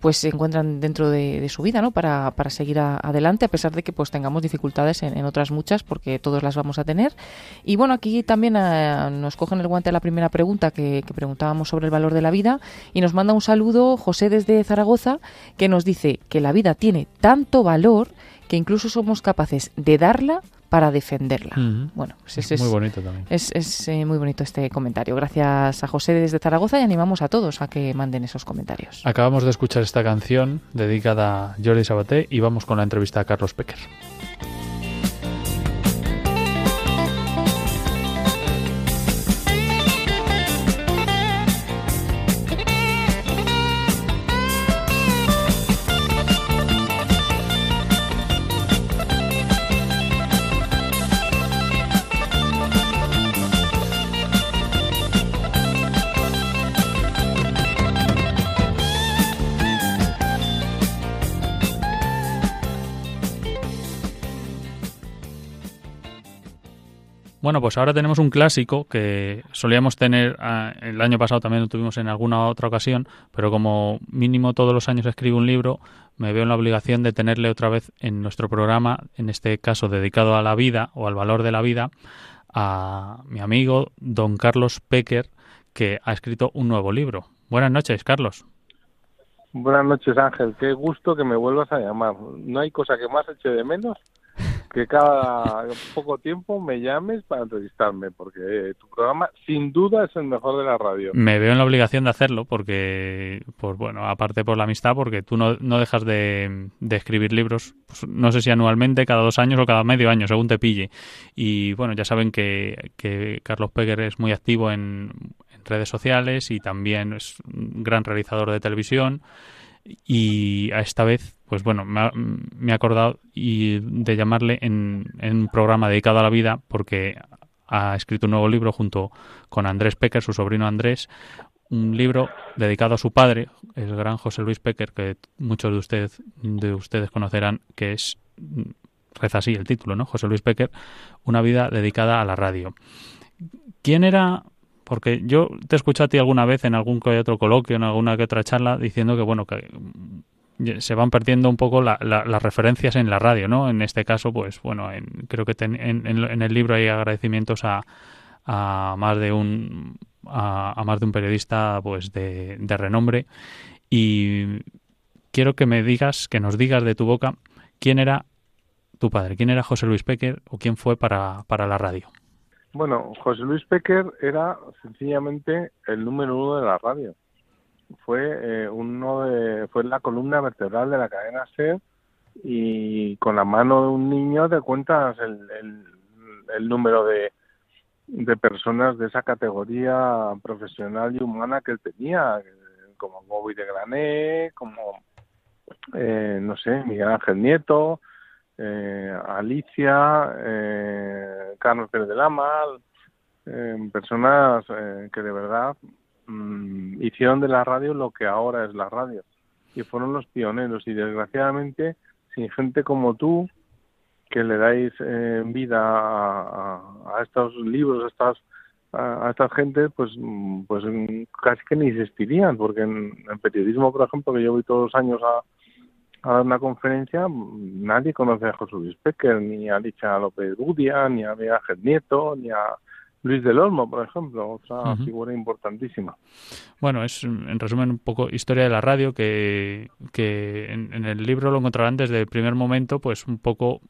pues se encuentran dentro de, su vida, ¿no? Para, para seguir adelante, a pesar de que pues tengamos dificultades en, otras muchas, porque todos las vamos a tener. Y bueno, aquí también eh, nos cogen el guante a la primera pregunta que, que preguntábamos sobre el valor de la vida y nos manda un saludo José desde Zaragoza que nos dice que la vida tiene tanto valor que incluso somos capaces de darla para defenderla. Bueno, pues es, muy bonito también. Es, eh, muy bonito este comentario. Gracias a José desde Zaragoza y animamos a todos a que manden esos comentarios. Acabamos de escuchar esta canción dedicada a Jordi Sabaté y vamos con la entrevista a Carlos Pecker. Bueno, pues ahora tenemos un clásico que solíamos tener ah, el año pasado también lo tuvimos en alguna otra ocasión, pero como mínimo todos los años escribo un libro, me veo en la obligación de tenerle otra vez en nuestro programa, en este caso dedicado a la vida o al valor de la vida, a mi amigo don Carlos Pecker, que ha escrito un nuevo libro. Buenas noches, Carlos. Buenas noches, Ángel. Qué gusto que me vuelvas a llamar. No hay cosa que más eche de menos que cada poco tiempo me llames para entrevistarme, porque tu programa sin duda es el mejor de la radio. Me veo en la obligación de hacerlo, porque, pues bueno, aparte por la amistad, porque tú no, no dejas de, escribir libros, pues, no sé si anualmente, cada dos años o cada medio año, según te pille. Y bueno, ya saben que, que Carlos Peguer es muy activo en, en redes sociales y también es un gran realizador de televisión y a esta vez, pues bueno, me, he acordado y de llamarle en, un programa dedicado a la vida porque ha escrito un nuevo libro junto con Andrés Pecker, su sobrino Andrés, un libro dedicado a su padre, el gran José Luis Pecker, que muchos de ustedes, de ustedes conocerán, que es, reza así el título, ¿no? José Luis Pecker, una vida dedicada a la radio. ¿Quién era porque yo te he escuchado a ti alguna vez en algún que otro coloquio, en alguna que otra charla, diciendo que, bueno, que se van perdiendo un poco las referencias en la radio, ¿no? En este caso, pues, bueno, creo que en, el libro hay agradecimientos a, más de un a, más de un periodista, pues, de, renombre y quiero que me digas, que nos digas de tu boca quién era tu padre, quién era José Luis Pecker o quién fue para, para la radio. Bueno, José Luis Pecker era sencillamente el número uno de la radio. Fue eh, uno de, fue la columna vertebral de la cadena SER y con la mano de un niño te cuentas el, el, número de, de personas de esa categoría profesional y humana que él tenía, como Bobby de Grané, como, eh, no sé, Miguel Ángel Nieto, eh, Alicia, eh, Carlos Pérez de Lamal, eh, personas eh, que de verdad mm, hicieron de la radio lo que ahora es la radio. Y fueron los pioneros. Y desgraciadamente sin gente como tú que le dais vida a, estos libros, a estas a, esta gente, pues pues casi que ni existirían, porque en, periodismo, por ejemplo, que yo voy todos los años a, a dar una conferencia, nadie conoce a José Luis Pecker, ni a Licha López Gudia, ni a Miguel Nieto, ni a Luis del Olmo, por ejemplo, otra figura importantísima. Bueno, es en resumen un poco historia de la radio que, que en, el libro lo encontrarán desde el primer momento, pues un poco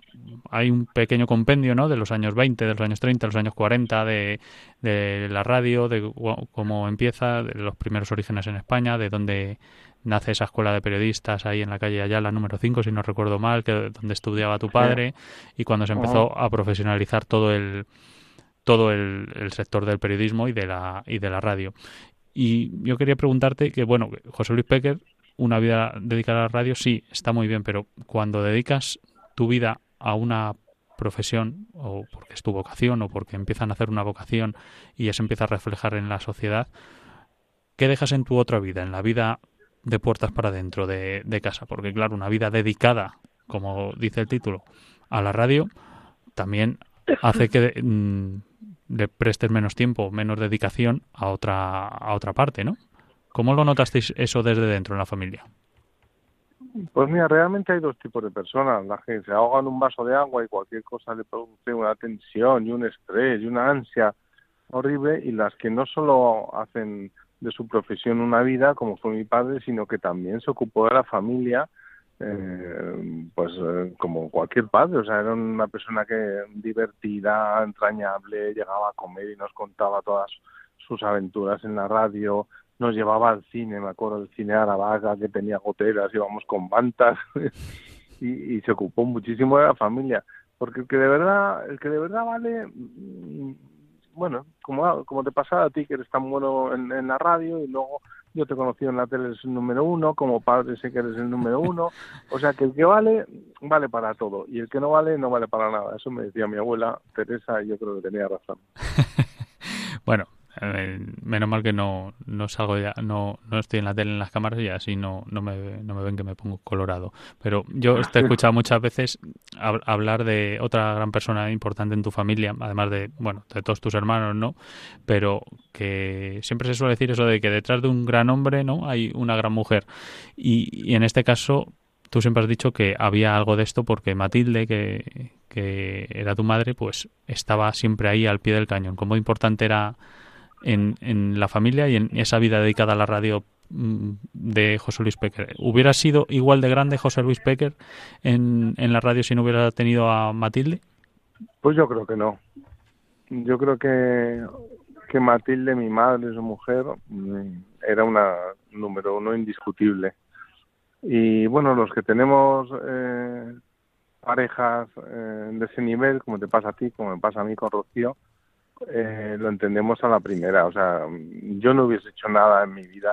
hay un pequeño compendio, ¿no? De los años 20, de los años 30, de los años 40 de, de la radio, de cómo empieza, de los primeros orígenes en España, de dónde nace esa escuela de periodistas ahí en la calle Ayala número 5, si no recuerdo mal, que donde estudiaba tu padre y cuando se empezó a profesionalizar todo el todo el, sector del periodismo y de la y de la radio. Y yo quería preguntarte que bueno, José Luis Pecker, una vida dedicada a la radio sí, está muy bien, pero cuando dedicas tu vida a una profesión o porque es tu vocación o porque empiezan a hacer una vocación y eso empieza a reflejar en la sociedad, ¿qué dejas en tu otra vida, en la vida de puertas para dentro de, casa, porque claro, una vida dedicada, como dice el título, a la radio, también hace que mm, le prestes menos tiempo, menos dedicación a otra, a otra parte, ¿no? ¿Cómo lo notasteis eso desde dentro en la familia? Pues mira, realmente hay dos tipos de personas. Las que se ahogan un vaso de agua y cualquier cosa le produce una tensión y un estrés y una ansia horrible y las que no solo hacen de su profesión una vida, como fue mi padre, sino que también se ocupó de la familia, eh, pues eh, como cualquier padre, o sea, era una persona que divertida, entrañable, llegaba a comer y nos contaba todas sus aventuras en la radio, nos llevaba al cine, me acuerdo del cine Aravaga que tenía goteras, íbamos con mantas y, y se ocupó muchísimo de la familia, porque el que de verdad, el que de verdad vale bueno, como, como te pasa a ti, que eres tan bueno en, la radio y luego yo te conocí en la tele, eres el número uno, como padre sé que eres el número uno, o sea que el que vale, vale para todo, y el que no vale, no vale para nada. Eso me decía mi abuela Teresa y yo creo que tenía razón. bueno, menos mal que no, no salgo ya, no, no estoy en la tele en las cámaras y así no, no, me, no me ven que me pongo colorado. Pero yo te he escuchado muchas veces hablar de otra gran persona importante en tu familia, además de, bueno, de todos tus hermanos, ¿no? Pero que siempre se suele decir eso de que detrás de un gran hombre, ¿no? Hay una gran mujer. Y, y en este caso, tú siempre has dicho que había algo de esto porque Matilde, que, que era tu madre, pues estaba siempre ahí al pie del cañón. Cómo importante era en, en la familia y en esa vida dedicada a la radio mm, de José Luis Pecker. ¿Hubiera sido igual de grande José Luis Pecker en, en la radio si no hubiera tenido a Matilde? Pues yo creo que no. Yo creo que, que Matilde, mi madre, su mujer, mm, era una número uno indiscutible. Y bueno, los que tenemos eh, parejas eh, de ese nivel, como te pasa a ti, como me pasa a mí con Rocío, eh, lo entendemos a la primera. O sea, yo no hubiese hecho nada en mi vida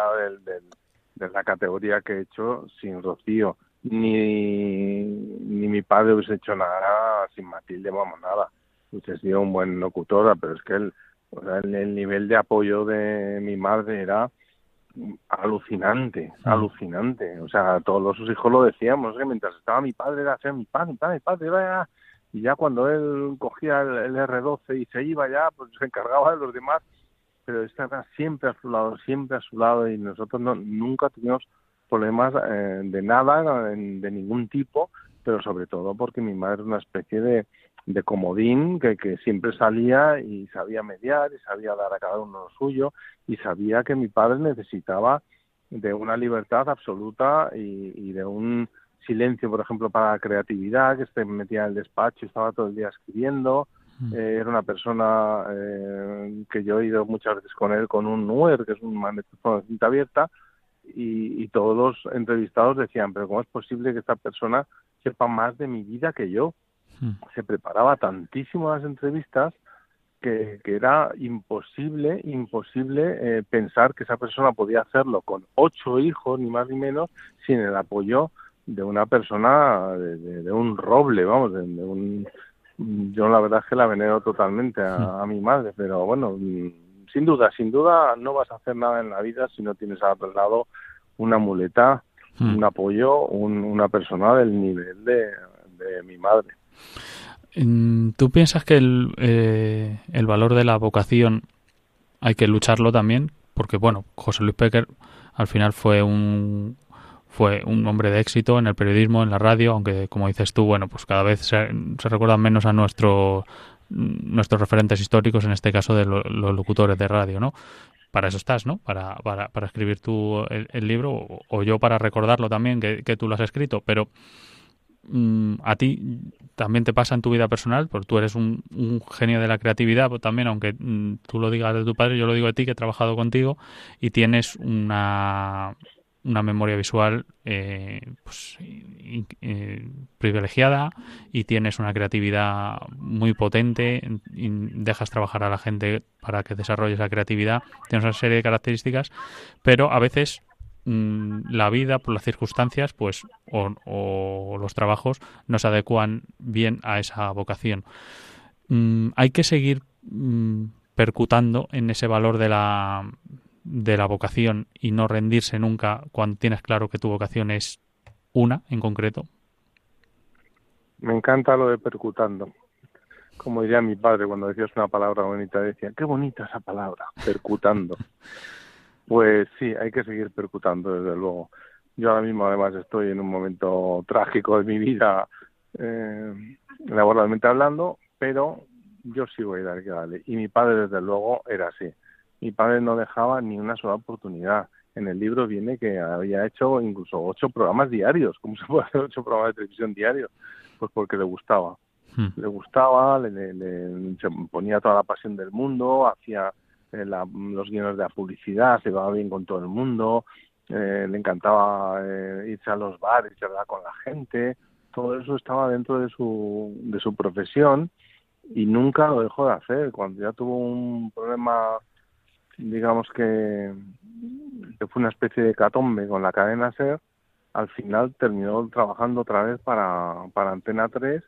de la categoría que he hecho sin Rocío, ni, ni mi padre hubiese hecho nada sin Matilde, vamos, nada. Hubiese sido un buen locutora, pero es que el, o sea, el, nivel de apoyo de mi madre era alucinante, alucinante. O sea, todos sus hijos lo decíamos, que mientras estaba mi padre era mi padre, mi padre, mi padre, era y ya cuando él cogía el, R12 y se iba ya, pues se encargaba de los demás, pero estaba siempre a su lado, siempre a su lado y nosotros no, nunca tuvimos problemas eh, de nada, de ningún tipo, pero sobre todo porque mi madre es una especie de, comodín que, que siempre salía y sabía mediar y sabía dar a cada uno lo suyo y sabía que mi padre necesitaba de una libertad absoluta y de un silencio, por ejemplo, para la creatividad, que se metía en el despacho y estaba todo el día escribiendo. Mm. Eh, era una persona eh, que yo he ido muchas veces con él con un NUER, que es un magnetófono de cinta abierta, y, y, todos los entrevistados decían, pero ¿cómo es posible que esta persona sepa más de mi vida que yo? Mm. Se preparaba tantísimo las entrevistas que, que era imposible, imposible eh, pensar que esa persona podía hacerlo con ocho hijos, ni más ni menos, sin el apoyo de una persona, de, un roble, vamos, de, un... Yo la verdad es que la venero totalmente a, mi madre, pero bueno, mm, sin duda, sin duda no vas a hacer nada en la vida si no tienes al otro lado una muleta, hmm. un apoyo, una persona del nivel de, mi madre. ¿Tú piensas que el, eh, el valor de la vocación hay que lucharlo también? Porque, bueno, José Luis Pecker al final fue un, fue un hombre de éxito en el periodismo, en la radio, aunque como dices tú, bueno, pues cada vez se, recuerdan menos a nuestro, nuestros referentes históricos, en este caso de los locutores de radio, ¿no? Para eso estás, ¿no? Para, para, para escribir tú el, libro, o, yo para recordarlo también, que, tú lo has escrito, pero mm, a ti también te pasa en tu vida personal, porque tú eres un, genio de la creatividad, pues también, aunque mm, tú lo digas de tu padre, yo lo digo de ti, que he trabajado contigo, y tienes una, una memoria visual eh, pues, eh, privilegiada y tienes una creatividad muy potente y dejas trabajar a la gente para que desarrolle esa creatividad. Tienes una serie de características, pero a veces mm, la vida, por las circunstancias, pues o, los trabajos no se adecuan bien a esa vocación. Mm, hay que seguir mm, percutando en ese valor de la de la vocación y no rendirse nunca cuando tienes claro que tu vocación es una en concreto? Me encanta lo de percutando. como diría mi padre cuando decías una palabra bonita, decía, qué bonita esa palabra, percutando. pues sí, hay que seguir percutando, desde luego. Yo ahora mismo además estoy en un momento trágico de mi vida, eh, laboralmente hablando, pero yo sí voy a dar que darle. Y mi padre, desde luego, era así. Mi padre no dejaba ni una sola oportunidad. En el libro viene que había hecho incluso ocho programas diarios. ¿Cómo se puede hacer ocho programas de televisión diarios? Pues porque le gustaba. Hmm. Le gustaba, le, se ponía toda la pasión del mundo, hacía eh, los guiones de la publicidad, se iba bien con todo el mundo, eh, le encantaba eh, irse a los bares, charlar con la gente, todo eso estaba dentro de su, de su profesión y nunca lo dejó de hacer. Cuando ya tuvo un problema, digamos que, que fue una especie de catombe con la cadena SER, al final terminó trabajando otra vez para, para Antena 3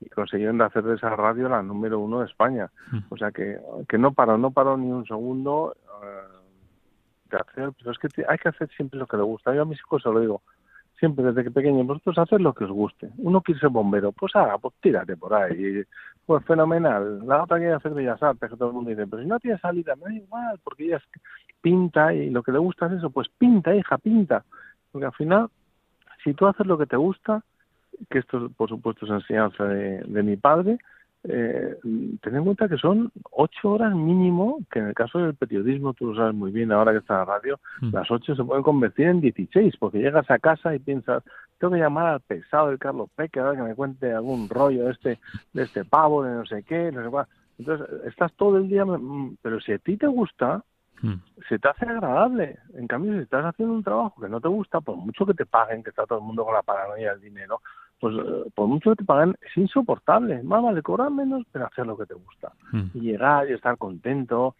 y consiguieron hacer de esa radio la número uno de España. Mm. O sea que, que no paró, no paró ni un segundo eh, de hacer, pero es que hay que hacer siempre lo que le gusta. Yo a mis hijos se lo digo, siempre desde que pequeños, vosotros haced lo que os guste. Uno quiere ser bombero, pues haga, pues tírate por ahí. Pues fenomenal. La otra quiere hacer bellas artes, que todo el mundo dice, pero si no tiene salida, me da igual, porque ella pinta y lo que le gusta es eso, pues pinta, hija, pinta. Porque al final, si tú haces lo que te gusta, que esto por supuesto es enseñanza de, de mi padre, eh, ten en cuenta que son ocho horas mínimo, que en el caso del periodismo, tú lo sabes muy bien ahora que está en la radio, mm. las ocho se pueden convertir en dieciséis, porque llegas a casa y piensas, tengo que llamar al pesado del Carlos Peque, ahora que me cuente algún rollo de este, de este pavo, de no sé qué, no sé cuál. Entonces, estás todo el día, mm, pero si a ti te gusta, mm. se te hace agradable. En cambio, si estás haciendo un trabajo que no te gusta, por mucho que te paguen, que está todo el mundo con la paranoia del dinero, pues eh, por mucho que te paguen, es insoportable. Más vale cobrar menos, pero hacer lo que te gusta. Hmm. Y llegar y estar contento.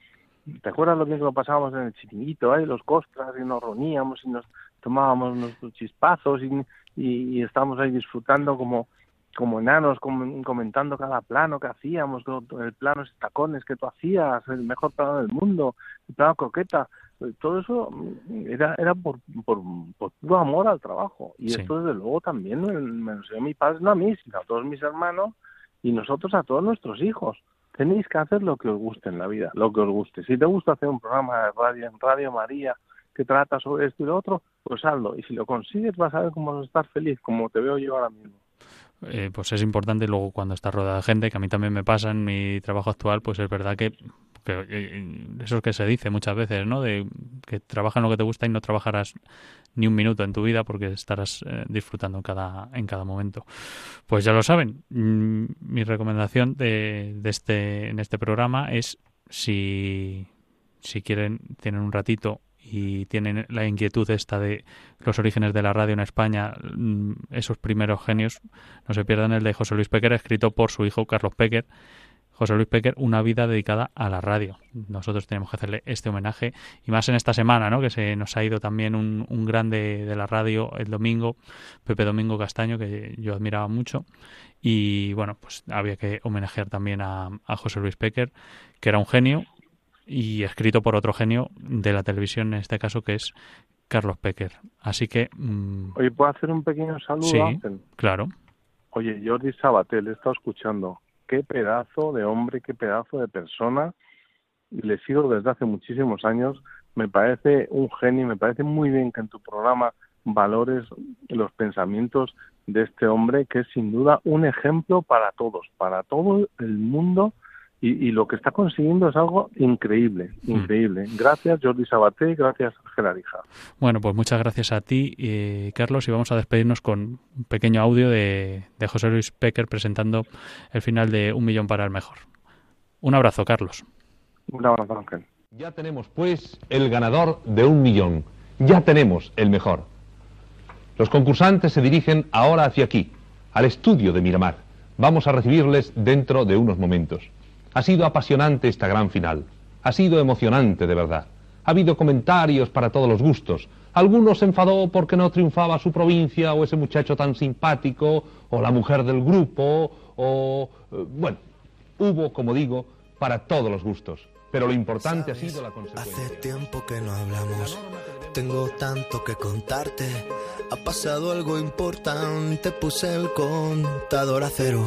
¿Te acuerdas lo bien que lo pasábamos en el chiringuito, eh? los costras, y nos reuníamos y nos tomábamos nuestros chispazos y, y, estábamos ahí disfrutando como, como enanos, comentando cada plano que hacíamos, el plano de tacones que tú hacías, el mejor plano del mundo, el plano coqueta todo eso mm, era, era por, por, puro amor al trabajo. Y esto, desde luego, también me lo enseñó mi padre, no a mí, sino a todos mis hermanos y nosotros a todos nuestros hijos. Tenéis que hacer lo que os guste en la vida, lo que os guste. Si te gusta hacer un programa de radio en Radio María que trata sobre esto y lo otro, pues hazlo. Y si lo consigues, vas a ver cómo vas a estar feliz, como te veo yo ahora mismo. Eh, pues es importante luego cuando estás rodeada de gente, que a mí también me pasa en mi trabajo actual, pues es verdad que que eh, eso es que se dice muchas veces, ¿no? De que trabaja en lo que te gusta y no trabajarás ni un minuto en tu vida porque estarás eh, disfrutando en cada, en cada momento. Pues ya lo saben, mm, mi recomendación de, de este, en este programa es si, si quieren, tienen un ratito y tienen la inquietud esta de los orígenes de la radio en España, mm, esos primeros genios, no se pierdan el de José Luis Pequer, escrito por su hijo Carlos Pequer, José Luis Pequer, una vida dedicada a la radio. Nosotros tenemos que hacerle este homenaje y más en esta semana, ¿no? Que se nos ha ido también un, un grande de la radio el domingo, Pepe Domingo Castaño, que yo admiraba mucho. Y bueno, pues había que homenajear también a, José Luis Pequer, que era un genio y escrito por otro genio de la televisión, en este caso, que es Carlos Pecker. Así que... Mm, Oye, ¿puedo hacer un pequeño saludo? Sí, claro. Oye, Jordi Sabatel, he estado escuchando qué pedazo de hombre, qué pedazo de persona. Le sigo desde hace muchísimos años. Me parece un genio, me parece muy bien que en tu programa valores los pensamientos de este hombre, que es sin duda un ejemplo para todos, para todo el mundo. Y, lo que está consiguiendo es algo increíble, hmm. increíble. Gracias Jordi Sabaté, gracias Ángel Arija. Bueno, pues muchas gracias a ti, eh, Carlos, y vamos a despedirnos con un pequeño audio de, de José Luis Pecker presentando el final de Un Millón para el Mejor. Un abrazo, Carlos. Un abrazo, Ángel. Ya tenemos, pues, el ganador de un millón. Ya tenemos el mejor. Los concursantes se dirigen ahora hacia aquí, al estudio de Miramar. Vamos a recibirles dentro de unos momentos. Ha sido apasionante esta gran final. Ha sido emocionante, de verdad. Ha habido comentarios para todos los gustos. Algunos se enfadó porque no triunfaba su provincia o ese muchacho tan simpático o la mujer del grupo o... Eh, bueno, hubo, como digo, para todos los gustos. Pero lo importante ha sido la consecuencia. Hace tiempo que no hablamos. Tengo tanto que contarte. Ha pasado algo importante. Puse el contador a cero.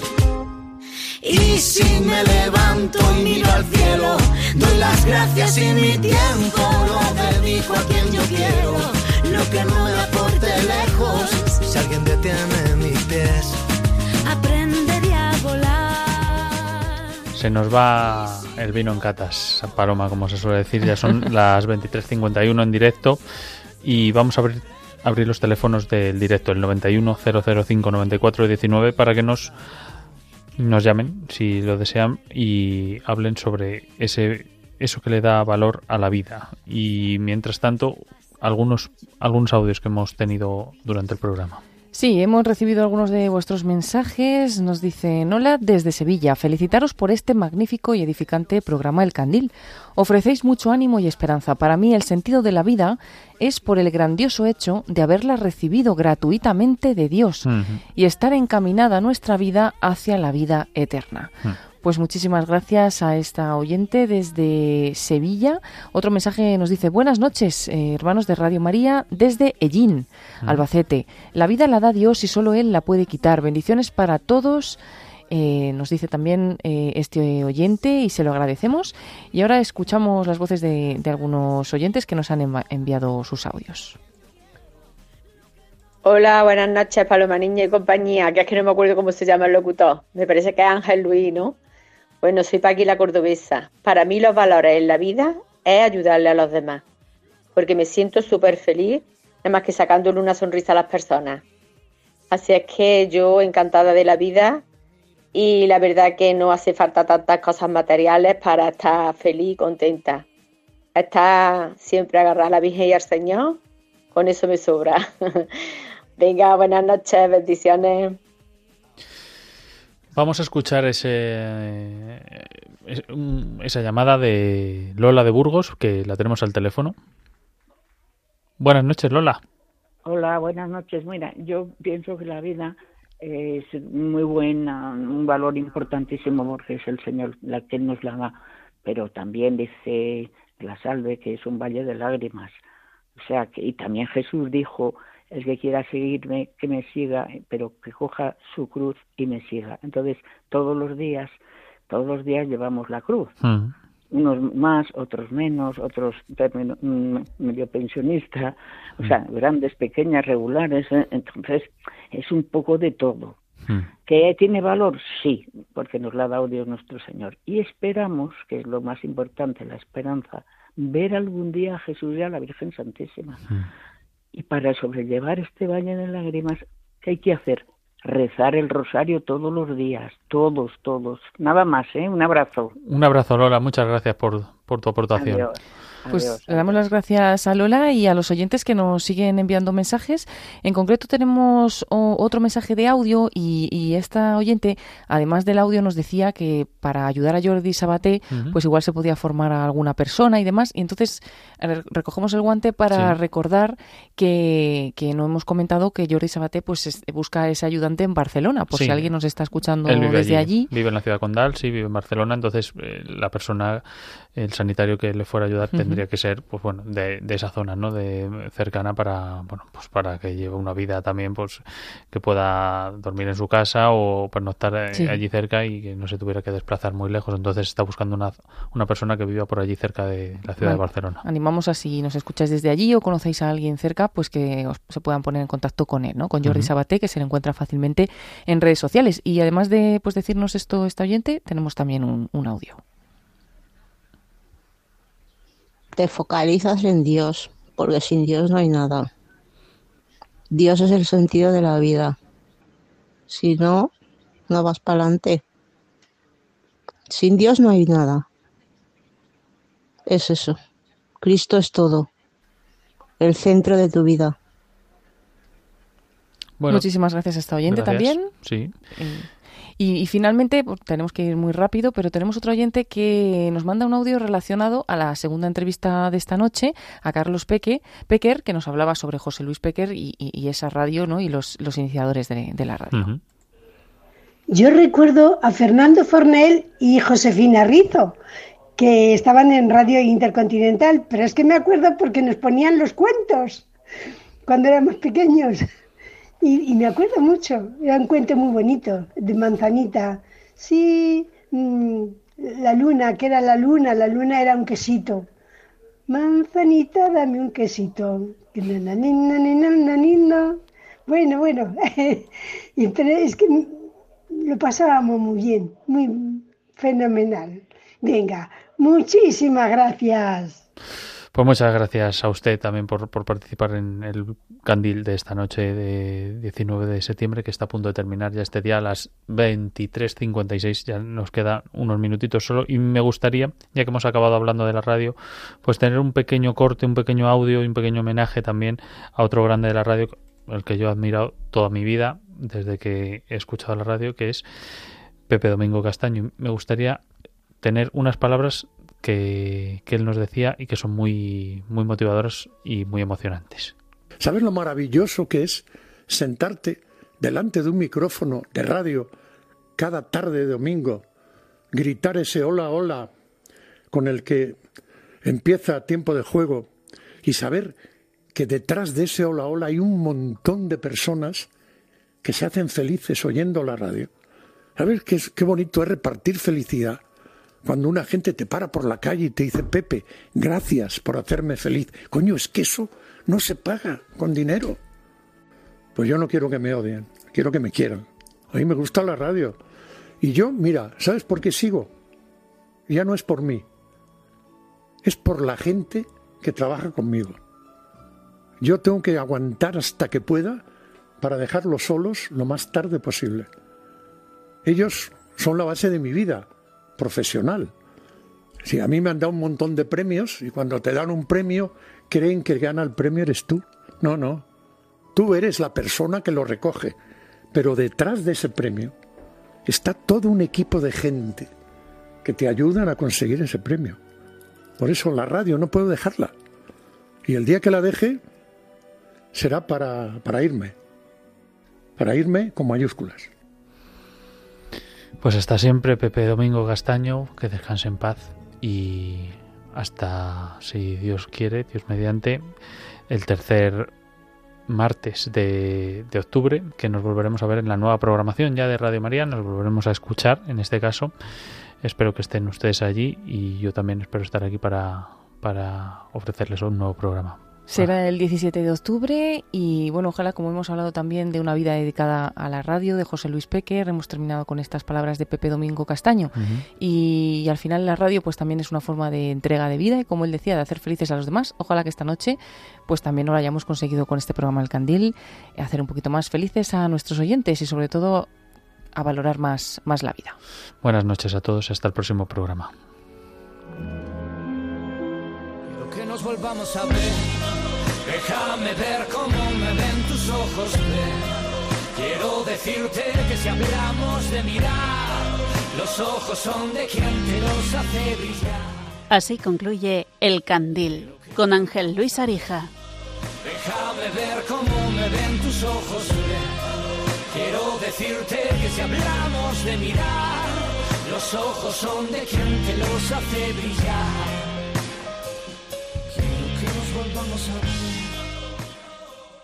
Y si me levanto y miro al cielo, doy las gracias y mi tiempo lo dedico a quien yo quiero. Lo que no me aporte lejos, si alguien detiene mis pies, aprendería a volar. Se nos va el vino en catas, Paloma, como se suele decir. Ya son las 23.51 en directo y vamos a abrir, abrir los teléfonos del directo, el 91 005 94 19, para que nos nos llamen si lo desean y hablen sobre ese eso que le da valor a la vida. Y mientras tanto, algunos algunos audios que hemos tenido durante el programa. Sí, hemos recibido algunos de vuestros mensajes. Nos dice Hola desde Sevilla. Felicitaros por este magnífico y edificante programa El Candil. Ofrecéis mucho ánimo y esperanza. Para mí el sentido de la vida es por el grandioso hecho de haberla recibido gratuitamente de Dios y estar encaminada nuestra vida hacia la vida eterna. Pues muchísimas gracias a esta oyente desde Sevilla. Otro mensaje nos dice, buenas noches, eh, hermanos de Radio María, desde Ellín, Albacete. La vida la da Dios y solo Él la puede quitar. Bendiciones para todos. Eh, nos dice también eh, este oyente y se lo agradecemos. Y ahora escuchamos las voces de, de algunos oyentes que nos han enviado sus audios. Hola, buenas noches, Paloma Niña y compañía, que es que no me acuerdo cómo se llama el locutor. Me parece que es Ángel Luis, ¿no? Bueno, soy Paqui la Cordobesa. Para mí los valores en la vida es ayudarle a los demás, porque me siento súper feliz, nada más que sacándole una sonrisa a las personas. Así es que yo encantada de la vida y la verdad que no hace falta tantas cosas materiales para estar feliz y contenta. Estar siempre agarrada a la Virgen y al Señor, con eso me sobra. Venga, buenas noches, bendiciones. Vamos a escuchar ese, esa llamada de Lola de Burgos, que la tenemos al teléfono. Buenas noches, Lola. Hola, buenas noches. Mira, yo pienso que la vida es muy buena, un valor importantísimo porque es el Señor la que nos la da, pero también dice la salve que es un valle de lágrimas. O sea, que, y también Jesús dijo, el que quiera seguirme, que me siga, pero que coja su cruz y me siga. Entonces, todos los días, todos los días llevamos la cruz unos más, otros menos, otros mm, medio pensionista, o sea, grandes, pequeñas, regulares. ¿eh? Entonces, es un poco de todo. ¿Que tiene valor? Sí, porque nos la ha dado Dios nuestro Señor. Y esperamos, que es lo más importante, la esperanza, ver algún día a Jesús y a la Virgen Santísima. Y para sobrellevar este valle de lágrimas, ¿qué hay que hacer? Rezar el rosario todos los días, todos, todos. Nada más, ¿eh? Un abrazo. Un abrazo, Lola. Muchas gracias por, por tu aportación. Adiós. Pues Adiós. le damos las gracias a Lola y a los oyentes que nos siguen enviando mensajes. En concreto tenemos o- otro mensaje de audio y, y esta oyente, además del audio, nos decía que para ayudar a Jordi Sabaté, pues igual se podía formar a alguna persona y demás. Y entonces recogemos el guante para Sí. recordar que, que no hemos comentado que Jordi Sabaté pues es- busca ese ayudante en Barcelona, por Sí. si alguien nos está escuchando desde allí. Vive en la ciudad condal, sí, vive en Barcelona. Entonces, eh, la persona, el sanitario que le fuera a ayudar, tendría que ser, pues bueno, de, de esa zona, ¿no? De cercana para, bueno, pues para que lleve una vida también, pues que pueda dormir en su casa o pernoctar eh, Sí. allí cerca y que no se tuviera que desplazar muy lejos. Entonces, está buscando una, una persona que viva por allí cerca de la ciudad de. Barcelona. Animamos a si nos escucháis desde allí o conocéis a alguien cerca, pues que os- se puedan poner en contacto con él, ¿no? Con Jordi Ujú. Sabaté, que se le encuentra fácilmente en redes sociales. Y además de pues decirnos esto esta oyente, tenemos también un, un audio. Te focalizas en Dios, porque sin Dios no hay nada. Dios es el sentido de la vida. Si no, no vas para adelante. Sin Dios no hay nada. Es eso. Cristo es todo. El centro de tu vida. Bueno, Muchísimas gracias a esta oyente gracias. también. Sí. Eh, Y, finalmente, pues, tenemos que ir muy rápido, pero tenemos otro oyente que nos manda un audio relacionado a la segunda entrevista de esta noche, a Carlos Peque, Pecker, que nos hablaba sobre José Luis Pecker y, esa radio ¿no? y los, los iniciadores de, la radio. Yo recuerdo a Fernando Fornel y Josefina Rizo, que estaban en Radio Intercontinental, pero es que me acuerdo porque nos ponían los cuentos cuando éramos pequeños. Y, me acuerdo mucho, era un cuento muy bonito, de manzanita. Sí, mm, la luna, que era la luna, la luna era un quesito. Manzanita, dame un quesito. Bueno, bueno, es que lo pasábamos muy bien, muy fenomenal. Venga, muchísimas gracias. Pues muchas gracias a usted también por, participar en el candil de esta noche de 19 de septiembre, que está a punto de terminar ya este día a las 23.56. Ya nos quedan unos minutitos solo. Y me gustaría, ya que hemos acabado hablando de la radio, pues tener un pequeño corte, un pequeño audio y un pequeño homenaje también a otro grande de la radio, el que yo he admirado toda mi vida, desde que he escuchado la radio, que es Pepe Domingo Castaño. Me gustaría tener unas palabras que, él nos decía y que son muy, muy motivadoras y muy emocionantes. ¿Sabes lo maravilloso que es sentarte delante de un micrófono de radio cada tarde de domingo, gritar ese hola, hola con el que empieza tiempo de juego y saber que detrás de ese hola, hola hay un montón de personas que se hacen felices oyendo la radio? ¿Sabes qué, qué bonito es repartir felicidad? Cuando una gente te para por la calle y te dice, Pepe, gracias por hacerme feliz. Coño, es que eso no se paga con dinero. Pues yo no quiero que me odien, quiero que me quieran. A mí me gusta la radio. Y yo, mira, ¿sabes por qué sigo? Ya no es por mí, es por la gente que trabaja conmigo. Yo tengo que aguantar hasta que pueda para dejarlos solos lo más tarde posible. Ellos son la base de mi vida profesional. Si a mí me han dado un montón de premios y cuando te dan un premio creen que gana el premio eres tú. No, no. Tú eres la persona que lo recoge. Pero detrás de ese premio está todo un equipo de gente que te ayudan a conseguir ese premio. Por eso la radio no puedo dejarla. Y el día que la deje será para, para irme. Para irme con mayúsculas. Pues hasta siempre, Pepe Domingo Castaño, que descanse en paz y hasta, si Dios quiere, Dios mediante, el tercer martes de, de, octubre, que nos volveremos a ver en la nueva programación ya de Radio María, nos volveremos a escuchar en este caso. Espero que estén ustedes allí y yo también espero estar aquí para, para ofrecerles un nuevo programa. Será el 17 de octubre y bueno, ojalá como hemos hablado también de una vida dedicada a la radio de José Luis Pequer, hemos terminado con estas palabras de Pepe Domingo Castaño y, al final la radio pues también es una forma de entrega de vida y como él decía, de hacer felices a los demás. Ojalá que esta noche pues también lo hayamos conseguido con este programa El Candil, hacer un poquito más felices a nuestros oyentes y sobre todo a valorar más, más la vida. Buenas noches a todos, hasta el próximo programa. que nos volvamos a ver Déjame ver cómo me ven tus ojos, Quiero decirte que si hablamos de mirar, los ojos son de quien te los hace brillar. Así concluye El Candil con Ángel Luis Arija. Déjame ver cómo me ven tus ojos, Quiero decirte que si hablamos de mirar, los ojos son de quien te los hace brillar. Quiero que nos volvamos a ver.